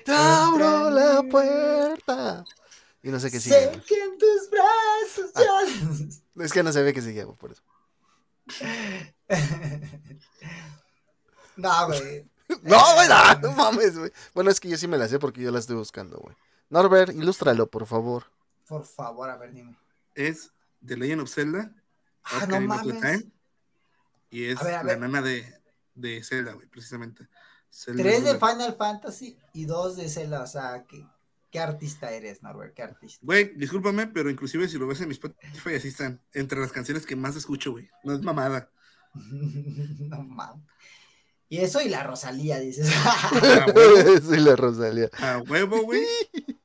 Te abro la puerta. Y no sé qué sigue. Sé que en tus brazos ya. [LAUGHS] Es que no se ve que sigue, güey, por eso. [LAUGHS] no, güey. No, güey, no, no mames, güey. Bueno, es que yo sí me la sé porque yo la estoy buscando, güey. Norbert, ilústralo, por favor. Por favor, a ver, dime. Es The Legend of Zelda. Ah, no mames. Time, Y es A ver, a la ver. nana de, de Zelda, güey, precisamente. Zelda Tres es de Final Fantasy y dos de Zelda. O sea, ¿qué, qué artista eres, Norbert? ¿Qué artista? Güey, discúlpame, pero inclusive si lo ves en mi Spotify, así están. Entre las canciones que más escucho, güey. No es mamada. [LAUGHS] no mames. Y eso y la Rosalía, dices. A huevo, Soy la Rosalía. a huevo, güey. [LAUGHS]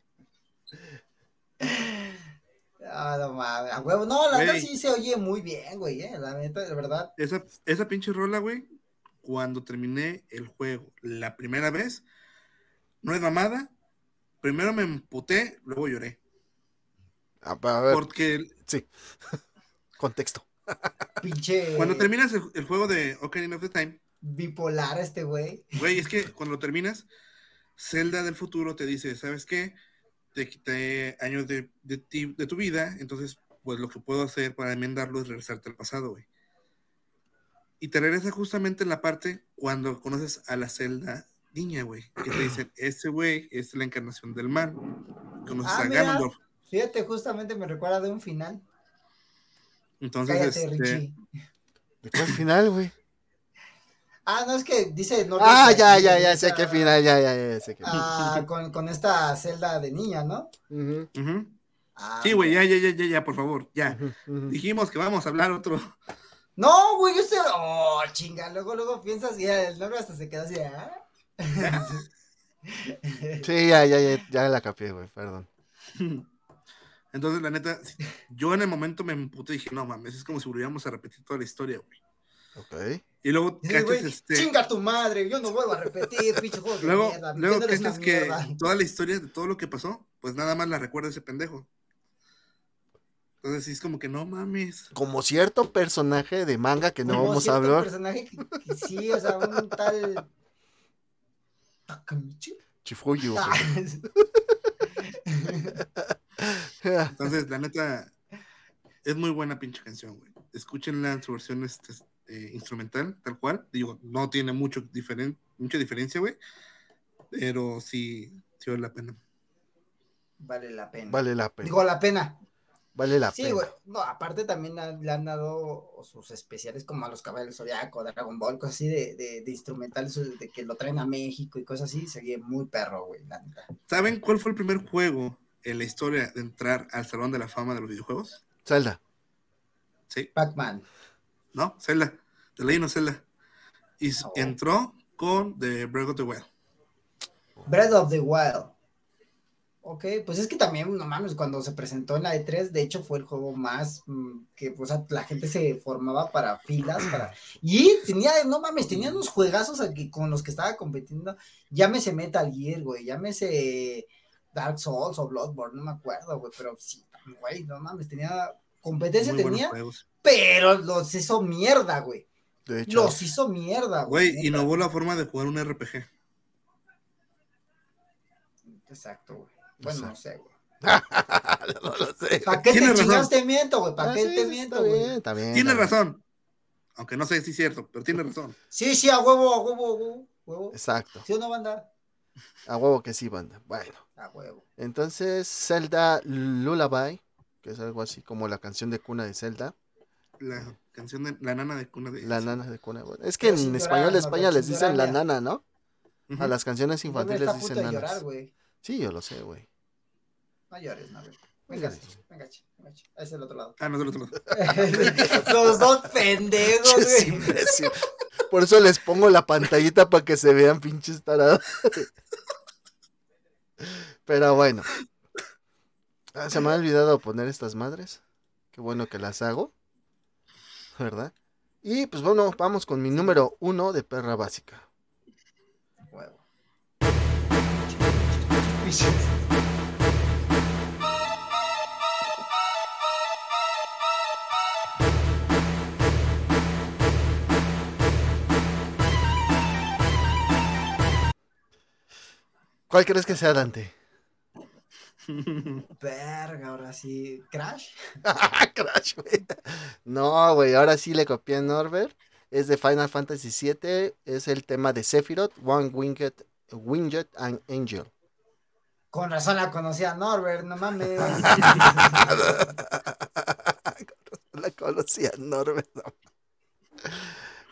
Ah, no mames. A huevo. No, la verdad Güey. sí se oye muy bien, güey. eh, La neta, de verdad. Esa, esa pinche rola, güey, cuando terminé el juego la primera vez, no es mamada. Primero me emputé, luego lloré. Ah, a ver, Porque [LAUGHS] contexto. Pinche. cuando terminas el, el juego de Ocarina of the Time, Bipolar este güey. güey, es que cuando lo terminas, Zelda del futuro te dice, ¿sabes qué? Te quité años de, de ti- de tu vida, entonces, pues lo que puedo hacer para enmendarlo es regresarte al pasado, güey. Y te regresa justamente en la parte cuando conoces a la Zelda niña, güey. Que te dicen, [CLEARS THROAT] este güey es la encarnación del mal. Conoces Ah, a mira. Ganondorf. Fíjate, justamente me recuerda de un final. Entonces, Cállate, este, Richie. ¿De cuál final, güey? Ah, no, es que dice. No, Ah, ya, ya, ya, sé qué final, ya, ya, ya, sé qué Ah, con, con esta celda de niña, ¿no? Ujú. Ah, Sí, güey, ya, ya, ya, ya, ya, por favor, ya. Dijimos que vamos a hablar otro. No, güey, yo sé. Oh, chinga. Luego, luego piensas y el nombre hasta se queda así. ¿ah? [LAUGHS] Sí, ya, ya, ya, ya la capié, güey, perdón. Entonces, la neta, yo en el momento me emputé y dije, no mames, es como si volviéramos a repetir toda la historia, güey. Ok. Y luego cachas, güey, este, chinga tu madre, yo no vuelvo a repetir, [LAUGHS] pinche juego de luego, mierda. luego cachas que mierda. toda la historia de todo lo que pasó, pues nada más la recuerda ese pendejo. Entonces sí es como que no mames. Como cierto personaje de manga que no Como vamos a cierto hablar. personaje que, que sí, o sea, un tal. Takamichi. Chifuyu. [LAUGHS] Ah, Entonces, la neta, es muy buena pinche canción, güey. Escúchenla en su versión este, eh, instrumental, tal cual. Digo, no tiene mucho diferen mucha diferencia, güey. Pero sí, sí vale la pena. Vale la pena. Vale la pena. Digo, la pena. Vale la Sí, pena. güey. No, aparte también ha- le han dado sus especiales como a los Caballeros Zodiaco, Dragon Ball, cosas así de, de, de instrumentales, de que lo traen a México y cosas así. Sería muy perro, güey, la neta. ¿Saben cuál fue el primer juego en la historia de entrar al Salón de la Fama de los videojuegos? Zelda. Sí, Pac-Man. ¿No? Zelda. The Legend of Zelda. Y Oh. entró con The Breath of the Wild. Breath of the Wild. Ok, pues es que también, no mames, cuando se presentó en la E3, de hecho fue el juego más mm, que, o sea, la gente se formaba para filas, para... [CLEARS THROAT] Y tenía, no mames, tenía unos juegazos aquí con los que estaba compitiendo, llámese Metal Gear, güey, llámese Dark Souls o Bloodborne, no me acuerdo, güey, pero sí, güey, no mames, tenía, competencia Muy tenía. Pero los hizo mierda, güey, De hecho. los hizo mierda, güey. Güey, innovó la forma de jugar un RPG. Exacto, güey. Bueno, no sé, güey. [LAUGHS] no lo sé. ¿Para qué te chingas te miento, güey? ¿Para Ah, qué sí, te miento, güey? está bien. Tiene está bien. razón. Aunque no sé si es cierto, pero tiene razón. Sí, sí, a huevo, a huevo, a huevo, huevo. Exacto. ¿Sí o no, banda? A huevo que sí, banda. Bueno. A huevo. Entonces, Zelda Lullaby, que es algo así como la canción de cuna de Zelda. La canción de la nana de cuna de. La nana de cuna. bueno, es que en llorar, español, no, España les dicen la nana, ¿no? A las canciones infantiles dicen de nanas. llorar, güey. Sí, yo lo sé, güey. No llores, no, güey. Venga, sí, venga, venga, es el otro lado. Ah, no, del otro [LAUGHS] lado. Los dos pendejos, [LAUGHS] Es güey. imbécil. Por eso les pongo la pantallita para que se vean pinches tarados. Pero bueno. Ah, se me ha olvidado poner estas madres. Qué bueno que las hago. ¿Verdad? Y pues bueno, vamos con mi número uno de perra básica. ¿Cuál crees que sea Dante? Verga, ahora sí. ¿Crash? [LAUGHS] Crash, güey. No, güey, ahora sí le copié a Norbert. Es de Final Fantasy VII. Es el tema de Sephiroth, One Winged, Winged and Angel. Con razón la conocía Norbert, no mames. [LAUGHS] La conocía Norbert. no.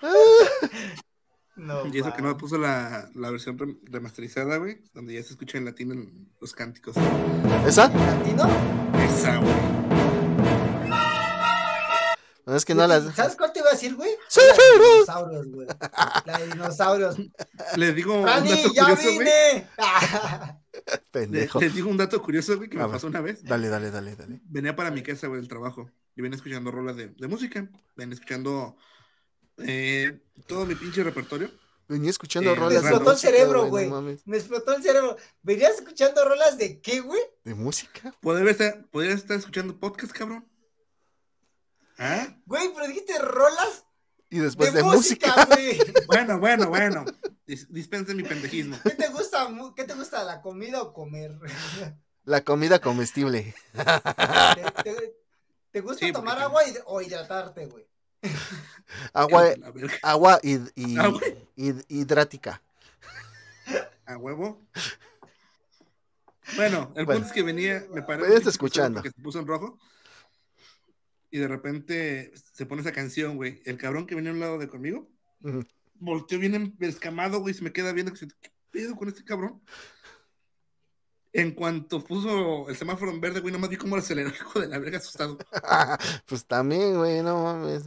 [LAUGHS] No, Y eso que no me puso la, la versión rem- remasterizada, güey, donde ya se escucha en latín en los cánticos. ¿Esa? ¿Latino? Esa, güey. No, es que no las. ¿Sabes cuál te iba a decir, güey? Sí, La de dinosaurios, güey. La de dinosaurios. Le digo un ¡Rani, dato ya curioso, vine! [LAUGHS] Le, Pendejo. les digo un dato curioso, güey, que A me ver. pasó una vez. Dale, dale, dale, dale. Venía para mi casa, güey, del trabajo. Y venía escuchando rolas de, de música. Venía escuchando eh, todo mi pinche repertorio. Venía escuchando Eh, rolas. me de explotó el cerebro, güey. Me explotó el cerebro. ¿Venías escuchando rolas de qué, güey? ¿De música? ¿Podría estar, podría estar escuchando podcast, cabrón? ¿Ah? Güey, pero dijiste rolas Y después de, de, música. güey. [LAUGHS] Bueno, bueno, bueno. Dis- dispensen mi pendejismo. ¿Qué te gusta? ¿Qué te gusta, la comida o comer? [LAUGHS] La comida comestible. ¿Te, te- te gusta Sí, tomar porque- agua hid- o hidratarte, güey? Agua, agua y, y- [LAUGHS] Ah, güey. hid- hidrática. A huevo. Bueno, el Bueno. punto es que venía, me un pinche escuchando. Porque se puso en rojo. Y de repente se pone esa canción, güey. El cabrón que venía a un lado de conmigo, Ujú. volteó bien escamado, güey, se me queda viendo. que ¿Qué pedo con este cabrón? En cuanto puso el semáforo en verde, güey, nomás vi cómo aceleró, [LAUGHS] hijo de la verga, asustado. [LAUGHS] pues también, güey, no mames.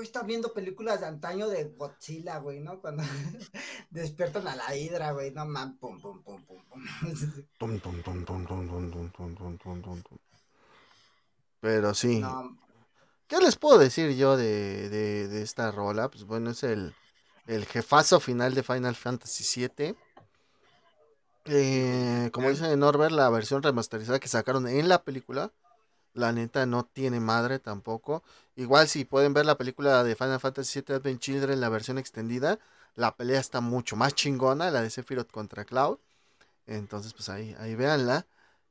Güey, está viendo películas de antaño de Godzilla, güey, ¿no? Cuando despiertan a la hidra, güey, no man, pum, pum, pum, pum, pum. Tum, tum, tum, tum, tum, tum, tum, tum, tum, tum, tum, tum. Pero sí. No, ¿Qué les puedo decir yo de, de, de esta rola? Pues bueno, es el, el jefazo final de Final Fantasy VII. Eh, como dice Norbert, la versión remasterizada que sacaron en la película, la neta no tiene madre tampoco. Igual si pueden ver la película de Final Fantasy VII Advent Children, la versión extendida, La pelea está mucho más chingona, la de Sephiroth contra Cloud. Entonces, pues ahí, ahí véanla.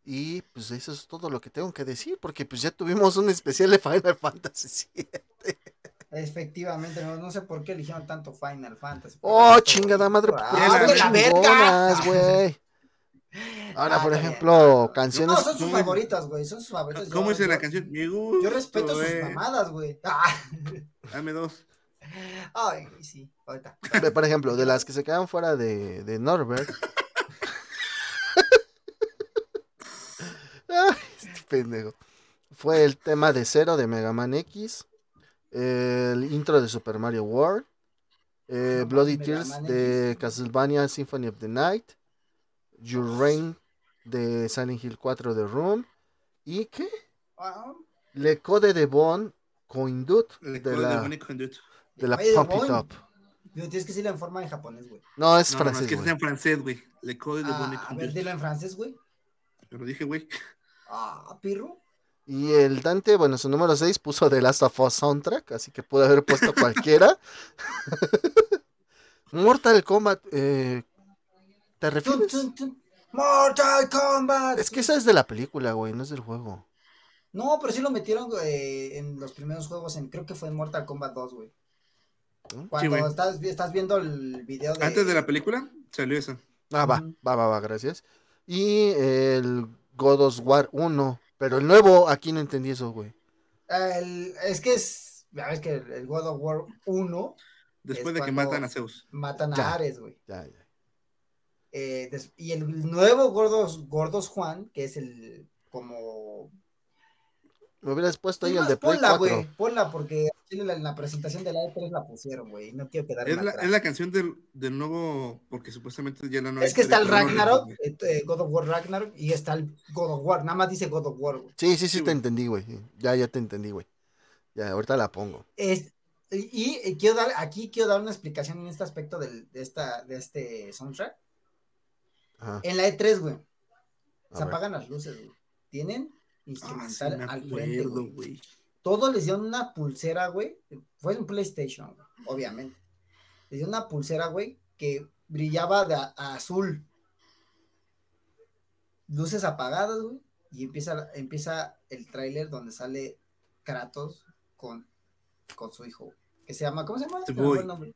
Y pues eso es todo lo que tengo que decir, porque pues ya tuvimos un especial de Final Fantasy VII. Efectivamente, no, no sé por qué eligieron tanto Final Fantasy. Oh, chingada madre, Ah, verga. chingonas, güey. Ahora, Ah, por bien. ejemplo, canciones. No, son sus ¿Cómo- favoritas, güey. Son sus favoritas. ¿Cómo Yo- dice la yo- canción? Me gusta. Yo respeto sus eh. mamadas, güey. [LAUGHS] Ah, Dame dos. Ay, sí, ahorita. Por ejemplo, de las que se quedan fuera de, de Norbert. [LAUGHS] Ay, este pendejo. Fue el tema de Cero de Mega Man X. El intro de Super Mario World. eh, Bloody Tears Man de X. Castlevania Symphony of the Night. Your Reign de Silent Hill 4 de Room. ¿Y qué? Ah, Le Code de Bon Coindut de código la, Dude. de la Boing. Up. Pero tienes que decirlo en forma en japonés, güey. No, es No, no, no, francés, es que güey. está en francés, güey. Le código Ah, bonito a ver, dilo en francés, güey. Yo lo dije, güey. Ah, pirro. Y el Dante, bueno, su número 6 puso The Last of Us Soundtrack, así que pudo haber puesto cualquiera. [LAUGHS] Mortal Kombat, eh, ¿te refieres? tun, tun. Mortal Kombat. Es que esa es de la película, güey, no es del juego. No, pero sí lo metieron güey, en los primeros juegos, en, creo que fue en Mortal Kombat 2, güey. ¿Mm? Cuando güey. estás, estás viendo el video de... Antes de la película salió eso. Ah, va, va, va, va, gracias. Y el God of War 1, pero el nuevo, aquí no entendí eso, güey. El- es que es... Ya ves que el, God of War 1 Después Es de que matan a Zeus. matan a Ya. Ares, güey. Ya, ya. Eh, y el nuevo Gordos, Gordos Juan, que es el como... Me hubieras puesto ahí Es el de ponla, 4. güey, ponla, porque en la, en la presentación de la E3 la pusieron, güey, y no quiero quedar Es la, atrás. es la canción del, del nuevo, porque supuestamente ya la nueva. Es que está el Ragnarok, eh, eh, God of War Ragnarok, y está el God of War, nada más dice God of War, güey. Sí, sí, sí, Sí, te entendí, güey. Ya, ya te entendí, güey. Ya, ahorita la pongo. Es, y, y quiero dar, aquí quiero dar una explicación en este aspecto del- de, esta, de este soundtrack. Ajá. En la E3, güey, se apagan las luces, güey. Tienen Ah, sí, instrumental me al frente, acuerdo, güey. güey. Todos les dieron una pulsera, güey. Fue en PlayStation, obviamente. Les dieron una pulsera, güey, que brillaba de a- a azul. Luces apagadas, güey. Y empieza, empieza el tráiler donde sale Kratos con, con su hijo. Que se llama, ¿cómo se llama? Nombre.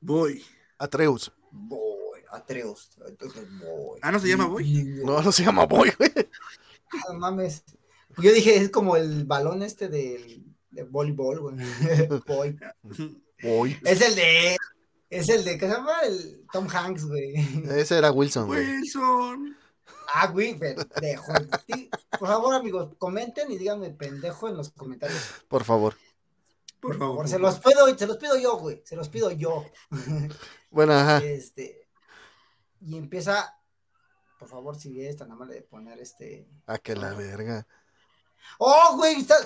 Boy. Atreus. Boy, Atreus. entonces, Boy. Ah, ¿no se llama Boy? [LAUGHS] No, no se llama Boy, güey. Ah, no mames. Yo dije, es como el balón este del de voleibol, güey. [LAUGHS] Boy. Boy. Es el de. Es el de. ¿Qué se llama? El Tom Hanks, güey. Ese era Wilson, güey. Wilson. Ah, güey, pendejo. Por favor, amigos, comenten y díganme pendejo en los comentarios. Por favor. Por favor. se los pido, se los pido yo, güey. Se los pido yo. Bueno, ajá. Este. Y empieza. Por favor, si eres tan amable de poner este. A que la verga. ¡Oh, güey! Está...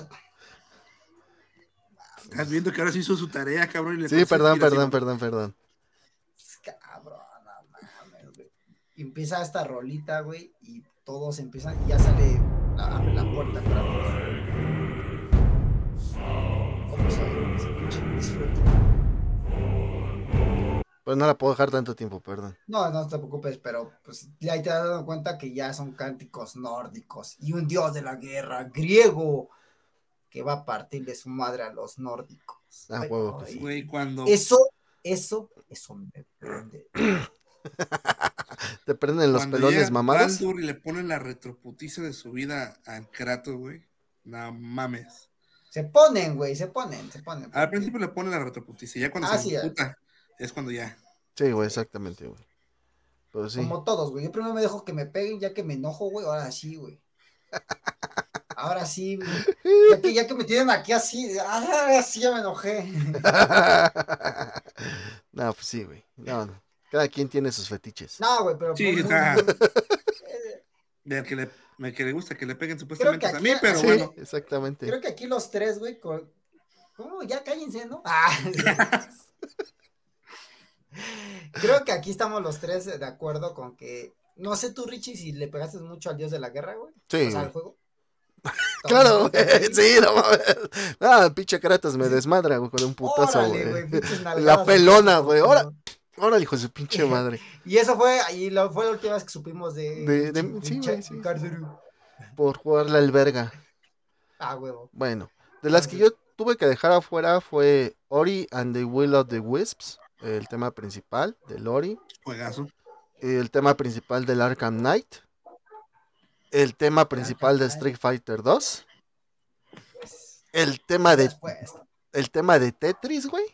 Estás viendo que ahora sí hizo su tarea, cabrón. y le Sí, perdón, perdón, perdón, perdón. Cabrón, no mames, güey. Empieza esta rolita, güey, y todos empiezan, y ya sale la, abre la puerta para ¿Cómo se ese pinche disfrute? Pues no la puedo dejar tanto tiempo, perdón. No, no te preocupes, pero pues ya te has dado cuenta que ya son cánticos nórdicos y un dios de la guerra griego que va a partirle su madre a los nórdicos. Ah, Ay, huevo. Güey, cuando. Eso, eso, eso me prende. [LAUGHS] Te prenden los cuando pelones. Baldur y le ponen la retroputiza de su vida a Kratos, güey. No mames. Se ponen, güey, se ponen, se ponen. Al principio le ponen la retroputiza y ya cuando Ah, se sí, ya. Es cuando ya. Sí, güey, exactamente, güey. Pues sí. Como todos, güey. Yo primero me dejo que me peguen, ya que me enojo, güey. Ahora sí, güey. Ahora sí, güey. Ya que, ya que me tienen aquí así, así ya me enojé. [LAUGHS] no, pues sí, güey. No, no. Cada quien tiene sus fetiches. No, güey, pero. Sí, por- está. [LAUGHS] Del que le, el que le gusta que le peguen supuestamente a mí, pero sí, bueno. exactamente. Creo que aquí los tres, güey. con- ¿Cómo? Ya cállense, ¿no? Ah. [LAUGHS] Creo que aquí estamos los tres de acuerdo con que. No sé tú, Richie, si le pegaste mucho al dios de la guerra, güey. Sí, O sea, al juego. [LAUGHS] Claro, güey. [LAUGHS] Sí, no mames. Ah, pinche Kratos me desmadra, güey, con un putazo, Órale, güey. La pelona, güey. Ahora, ahora, hijo de su pinche [LAUGHS] madre. Y eso fue, y lo, fue la última vez que supimos de. De- sí, güey, sí. Por jugarle al verga. Ah, huevo. Bueno, de las que yo tuve que dejar afuera fue Ori and the Will of the Wisps, el tema principal del Ori, Juegazo. el tema principal del Arkham Knight, el tema principal de Street Fighter 2, el tema de el tema de Tetris, güey.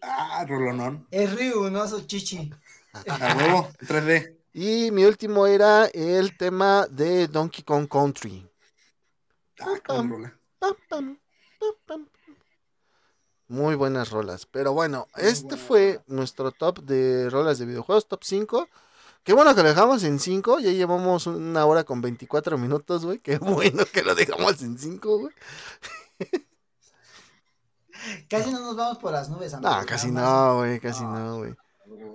Ah, rolonón. Es Ryu, no su chichi. A huevo, 3D. Y mi último era el tema de Donkey Kong Country. Ah, rola. Pam, pam, pam, pam. Muy buenas rolas. Pero bueno, Muy este fue nuestro top de rolas de videojuegos, top 5. Qué bueno que lo dejamos en 5. Ya llevamos una hora con 24 minutos, güey. Qué [LAUGHS] bueno que lo dejamos en 5, güey. Casi no nos vamos por las nubes, No, amigos, casi no, güey. Casi no, güey.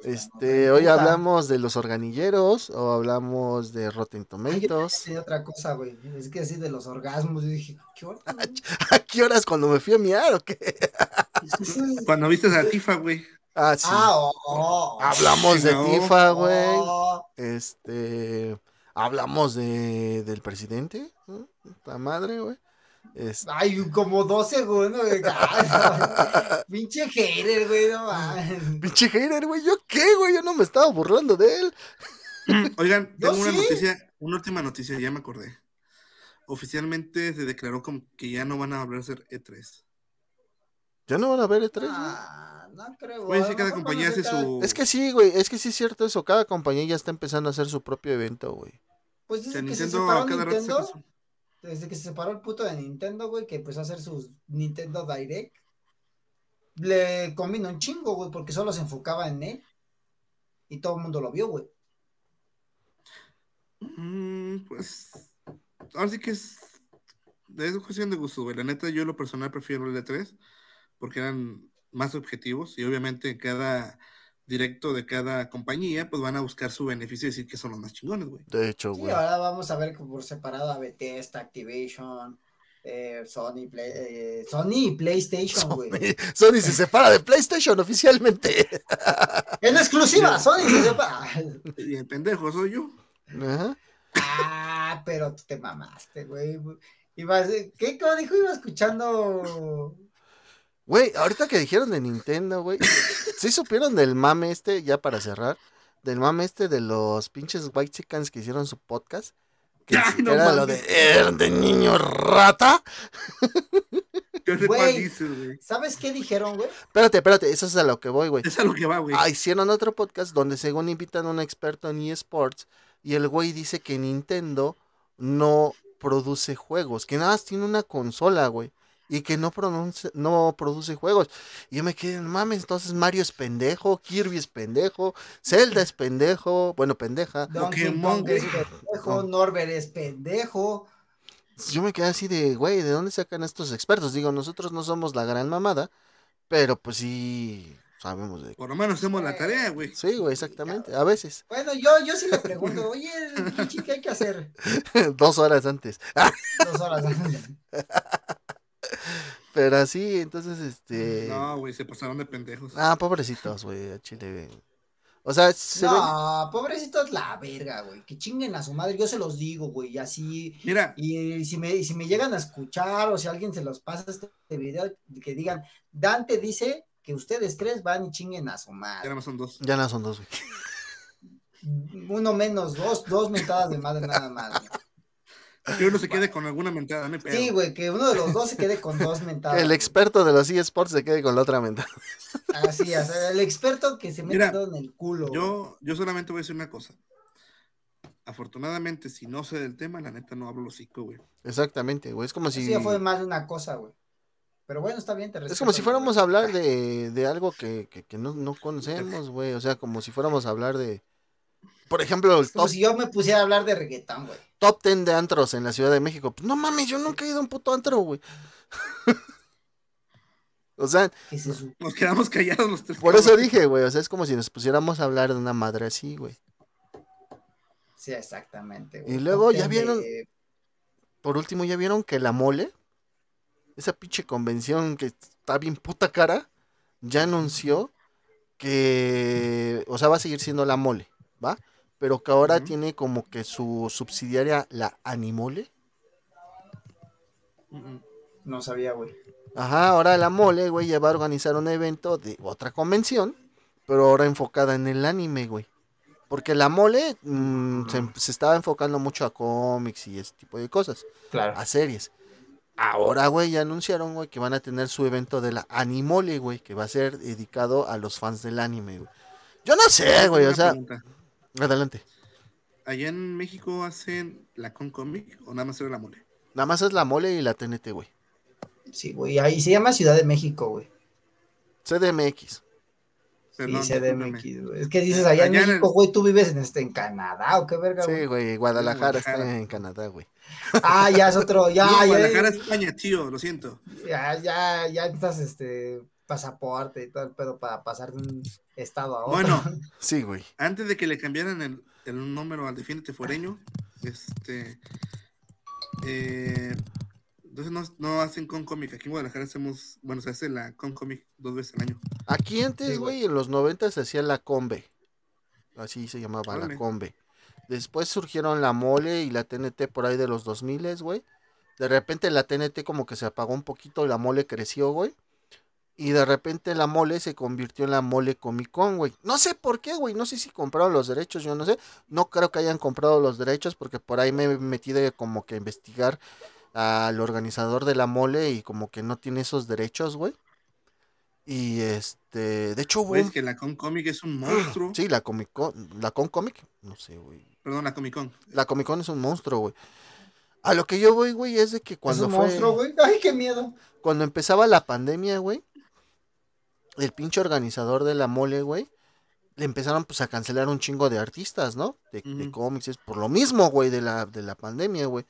Este, hoy hablamos de los organilleros o hablamos de Rotten Ay, yo Tomatoes. Sí, otra cosa, güey. Es que así de los orgasmos, yo dije, ¿qué hora? [LAUGHS] ¿A qué horas cuando me fui a miar o qué? Cuando viste a Tifa, güey. Ah, sí. Ah, oh, oh. Hablamos de no. Tifa, güey. Oh, Este, hablamos de del presidente, ¿no? La madre, güey. Este, Ay, como dos segundos, güey. [LAUGHS] Pinche hater, güey, no mames. pinche hater, güey. ¿Yo qué, güey? Yo no me estaba burlando de él. [CLEARS THROAT] Oigan, tengo una sí. noticia, una última noticia, ya me acordé. Oficialmente se declaró como que ya no van a volver a ser E3. ¿Ya no van a ver E3, güey? Ah, no creo. Güey, a sí, cada compañía hace se su. Es que sí, güey. Es que sí es cierto eso. Cada compañía ya está empezando a hacer su propio evento, güey. Pues O sea, que se Nintendo separó a cada Nintendo, desde que se separó el puto de Nintendo, güey, que empezó a hacer sus Nintendo Direct, le combinó un chingo, güey, porque solo se enfocaba en él. Y todo el mundo lo vio, güey. Mm, pues. Ahora sí que es. Es cuestión de gusto, güey. La neta, yo lo personal prefiero el E3 porque eran más objetivos y obviamente cada directo de cada compañía, pues van a buscar su beneficio y decir que son los más chingones, güey. De hecho, Sí, güey. ahora vamos a ver por separado a Bethesda, Activision, eh, Sony, Play- eh, Sony y PlayStation, güey. Sony, Sony se separa de PlayStation oficialmente. [LAUGHS] En exclusiva, Sony se separa. [LAUGHS] Y el pendejo soy yo. Ajá. Ah, pero tú te mamaste, güey. Ibas, ¿qué? ¿Cómo dijo? Iba escuchando. Güey, ahorita que dijeron de Nintendo, güey. ¿Sí supieron del mame este, ya para cerrar? Del mame este de los pinches White Chickens que hicieron su podcast. Que [LAUGHS] Ay, no era lo de, "Er, de niño rata. [LAUGHS] Güey. ¿Sabes qué dijeron, güey? Espérate, espérate, eso es a lo que voy, güey. Es a lo que va, güey. Ah, hicieron otro podcast donde según invitan a un experto en eSports y el güey dice que Nintendo no produce juegos, que nada más tiene una consola, güey, y que no, produce, no produce juegos. Y yo me quedé, no mames, entonces Mario es pendejo, Kirby es pendejo, Zelda es pendejo, bueno, pendeja. Donkey Pokémon, Kong es pendejo, Norbert es pendejo. Yo me quedé así de, güey, ¿de dónde sacan estos expertos? Digo, nosotros no somos la gran mamada, pero pues sí sabemos de... Por lo menos hacemos la tarea, güey. Sí, güey, exactamente, a veces. Bueno, yo, yo sí le pregunto, oye, Richie, ¿qué hay que hacer? [LAUGHS] Dos horas antes. Dos horas. [LAUGHS] [LAUGHS] Pero así, entonces, este... No, güey, se pasaron de pendejos. Ah, pobrecitos, güey, a Chile. güey. O sea, se No, pobrecito es la verga, güey. Que chinguen a su madre, yo se los digo, güey. Y así. Mira, Y si me, y si me llegan a escuchar o si alguien se los pasa este video, que digan, Dante dice que ustedes tres van y chinguen a su ya madre. nada más son dos. ya no son dos, güey. Uno menos, dos, dos mentadas de madre nada más. güey. [LAUGHS] Que uno se quede con alguna mentada, no. Sí, güey, que uno de los dos se quede con dos [LAUGHS] mentadas. El experto de los eSports se quede con la otra mentada. Así, o sea, [LAUGHS] el experto que se mete todo en el culo. Yo, yo solamente voy a decir una cosa. Afortunadamente, si no sé del tema, la neta no hablo los hocico, güey. Exactamente, güey. Es como si. ya fue más de una cosa, güey. Pero bueno, está bien, te Es respeto, como si güey. fuéramos a hablar de, de algo que, que, que no, no conocemos, güey. O sea, como si fuéramos a hablar de. Por ejemplo, el Es como top, si yo me pusiera a hablar de reggaetón, güey. Top 10 de antros en la Ciudad de México. Pues, no mames, yo nunca he ido a un puto antro, güey. [LAUGHS] o sea. Nos quedamos callados los tres. por eso dije, güey. O sea, es como si nos pusiéramos a hablar de una madre así, güey. Sí, exactamente. güey. Y luego ya vieron- de- por último, ¿ya vieron que la mole? Esa pinche convención que está bien puta cara, ya anunció que, o sea, va a seguir siendo la mole, ¿va? Pero que ahora tiene como que su subsidiaria, la Animole. No sabía, güey. Ajá, ahora la mole, güey, ya va a organizar un evento de otra convención, pero ahora enfocada en el anime, güey. Porque la mole mm, se, se estaba enfocando mucho a cómics y ese tipo de cosas, Claro. a series. Ahora, güey, ya anunciaron, güey, que van a tener su evento de la Animole, güey, que va a ser dedicado a los fans del anime, güey. Yo no sé, güey, o sea, pregunta. Adelante. ¿Allá en México hacen la con comic o nada más era la mole? Nada más es la mole y la TNT, güey. Sí, güey. Ahí se llama Ciudad de México, güey. CDMX. Perdón, sí. CDMX, güey. Es que dices allá en Allá en el- México, güey, tú vives en este en Canadá o qué verga, Sí, güey. Guadalajara está en Canadá, güey. Ah, ya es otro, ya, No, ya, Guadalajara, España, tío, lo siento. ya, ya, ya estás este pasaporte y todo el pedo para pasar de un estado a otro. Bueno, [LAUGHS] Sí, güey. antes de que le cambiaran el, el número al Defiéndete Foreño, este. eh, entonces no, no hacen con cómic. Aquí en Guadalajara hacemos. Bueno, se hace la con cómic dos veces al año. Aquí antes, Sí, güey. en los 90 se hacía la combe. Así se llamaba la combe. Después surgieron la mole y la TNT por ahí de los 2000, güey. De repente la TNT como que se apagó un poquito y la mole creció, güey. Y de repente la mole se convirtió en la mole Comic Con, güey. No sé por qué, güey. No sé si compraron los derechos, yo no sé. No creo que hayan comprado los derechos porque por ahí me metí de como que investigar al organizador de la mole y como que no tiene esos derechos, güey. Y este, de hecho Güey, es que la con es un [CLEARS THROAT] monstruo. Sí, la Comic Con, la Con Comic, no sé, güey. Perdón, la Comic Con. La Comic Con es un monstruo, güey. A lo que yo voy, güey, es de que es cuando un fue monstruo, güey. Ay, qué miedo. cuando empezaba la pandemia, güey, el pinche organizador de la mole, güey, le empezaron pues a cancelar un chingo de artistas, ¿no? De, de Ujú. cómics, por lo mismo, güey, de la, de la pandemia, güey.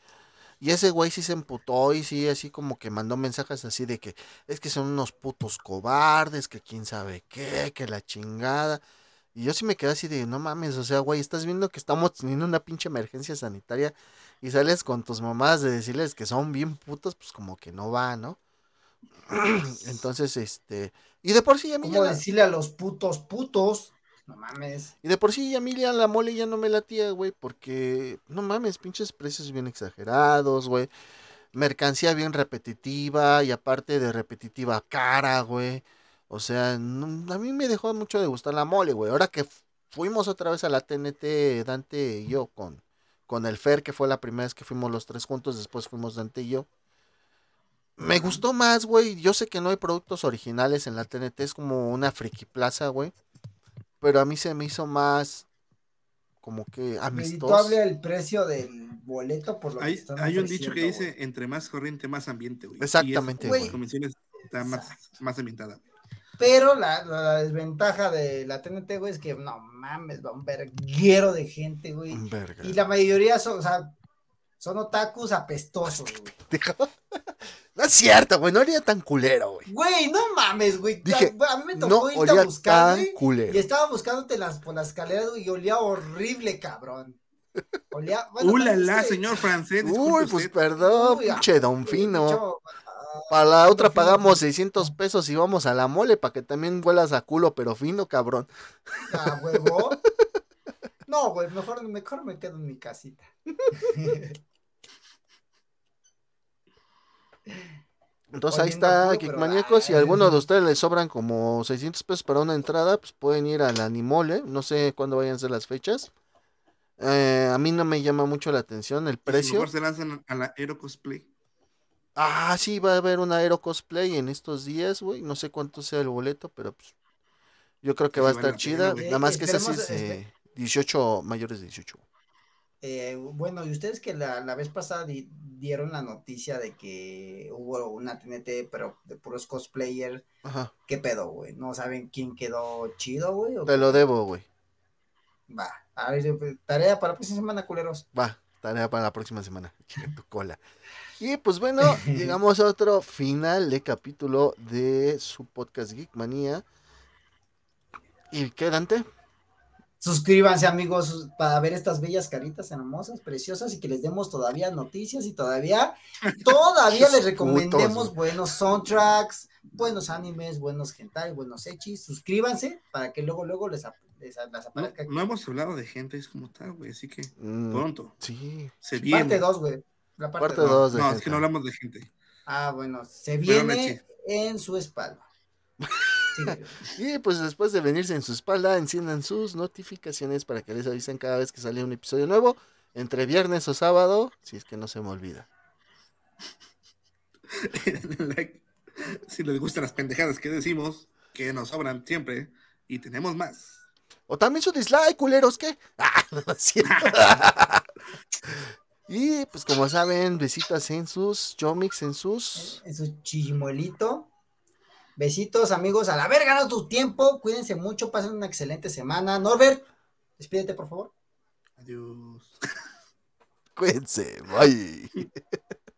Y ese güey sí se emputó y sí, así como que mandó mensajes así de que es que son unos putos cobardes, que quién sabe qué, que la chingada. Y yo sí me quedé así de, no mames, o sea, güey, estás viendo que estamos teniendo una pinche emergencia sanitaria y sales con tus mamás de decirles que son bien putos, pues como que no va, ¿no? [CLEARS THROAT] Entonces, este, y de por sí a mí ya ¿Cómo la- decirle a los putos putos? No mames. y de por sí a mí ya la mole ya no me latía, güey, porque no mames, pinches precios bien exagerados, güey. Mercancía bien repetitiva y aparte de repetitiva cara, güey. O sea, no- a mí me dejó mucho de gustar la mole, güey. Ahora que fu- fuimos otra vez a la TNT, Dante y yo, con, con el Fer, que fue la primera vez que fuimos los tres juntos, después fuimos Dante y yo. Me gustó más, güey. Yo sé que no hay productos originales en la TNT, es como una friki plaza, güey. Pero a mí se me hizo más como que amistoso. Redituable el precio del boleto por lo que Hay, están hay un dicho que dice: entre más corriente, más ambiente, güey. Exactamente, Y güey. convención está más, más ambientada. Pero la, la- la desventaja de la TNT, güey, es que no mames, va un verguero de gente, güey. Verga. Y la mayoría son, o sea, son otakus apestosos, güey. [LAUGHS] No es cierto, güey. No haría tan culero, güey. Güey, no mames, güey. Dije, a mí me No tocó irte olía a buscar, tan güey. culero. Y estaba buscándote las, por las escaleras, güey, y olía horrible, cabrón. Olía. bueno, ¡Uh, la, señor francés! Uy, pues usted. perdón, Uy, pinche don Fino. Para la otra pagamos 600 pesos y vamos a la mole para que también huelas a culo, pero fino, cabrón. A huevo. [LAUGHS] No, güey, mejor, mejor me quedo en mi casita. [LAUGHS] Entonces ahí está, culo, Geek pero, Maníacos. Si a alguno de ustedes les sobran como 600 pesos para una entrada, pues pueden ir al Animole. No sé cuándo vayan a ser las fechas. Eh, a mí no me llama mucho la atención el Y si precio. mejor se lanzan a la Aero Cosplay. Ah, sí, va a haber un aero cosplay en estos días, güey. No sé cuánto sea el boleto, pero pues yo creo que Sí, va a estar chida. Nada más que esa sí Esperemos, es espe- eh, 18, mayores de 18. Eh, bueno, y ustedes que la, la vez pasada di- dieron la noticia de que hubo una TNT, pero de puros cosplayers, Ajá, ¿qué pedo, güey? ¿No saben quién quedó chido, güey? ¿O te lo debo, güey. Va, a ver, pues, tarea para la próxima semana, culeros. Va, tarea para la próxima semana. Tu cola. Y pues bueno, [LAUGHS] llegamos a otro final de capítulo de su podcast Geek Manía. ¿Y qué, Dante? Suscríbanse, amigos, para ver estas bellas caritas hermosas, preciosas y que les demos todavía noticias y todavía, [LAUGHS] todavía les recomendemos Putos, buenos soundtracks, buenos animes, buenos hentai, buenos hechis. Suscríbanse para que luego, luego les, ap- les, aparezca no hemos hablado de gente, es como tal, güey, así que Mm, pronto. sí. Se viene. Parte 2, güey. La parte Parte dos. dos. de No, es que no hablamos de gente. Ah, bueno, se viene en su espalda. [LAUGHS] Sí. [LAUGHS] Y pues después de venirse en su espalda, enciendan sus notificaciones para que les avisen cada vez que sale un episodio nuevo, entre viernes o sábado, si es que no se me olvida. [LAUGHS] Like, si les gustan las pendejadas que decimos, que nos sobran siempre, y tenemos más. O también su dislike, culeros, ¿qué? [LAUGHS] Ah, no es cierto. y pues como saben, besitas en sus, Jomix en sus... en su chimuelito. Besitos, amigos. A la verga, no tu tiempo. Cuídense mucho. Pasen una excelente semana. Norbert, despídete, por favor. Adiós. Cuídense, bye. [LAUGHS]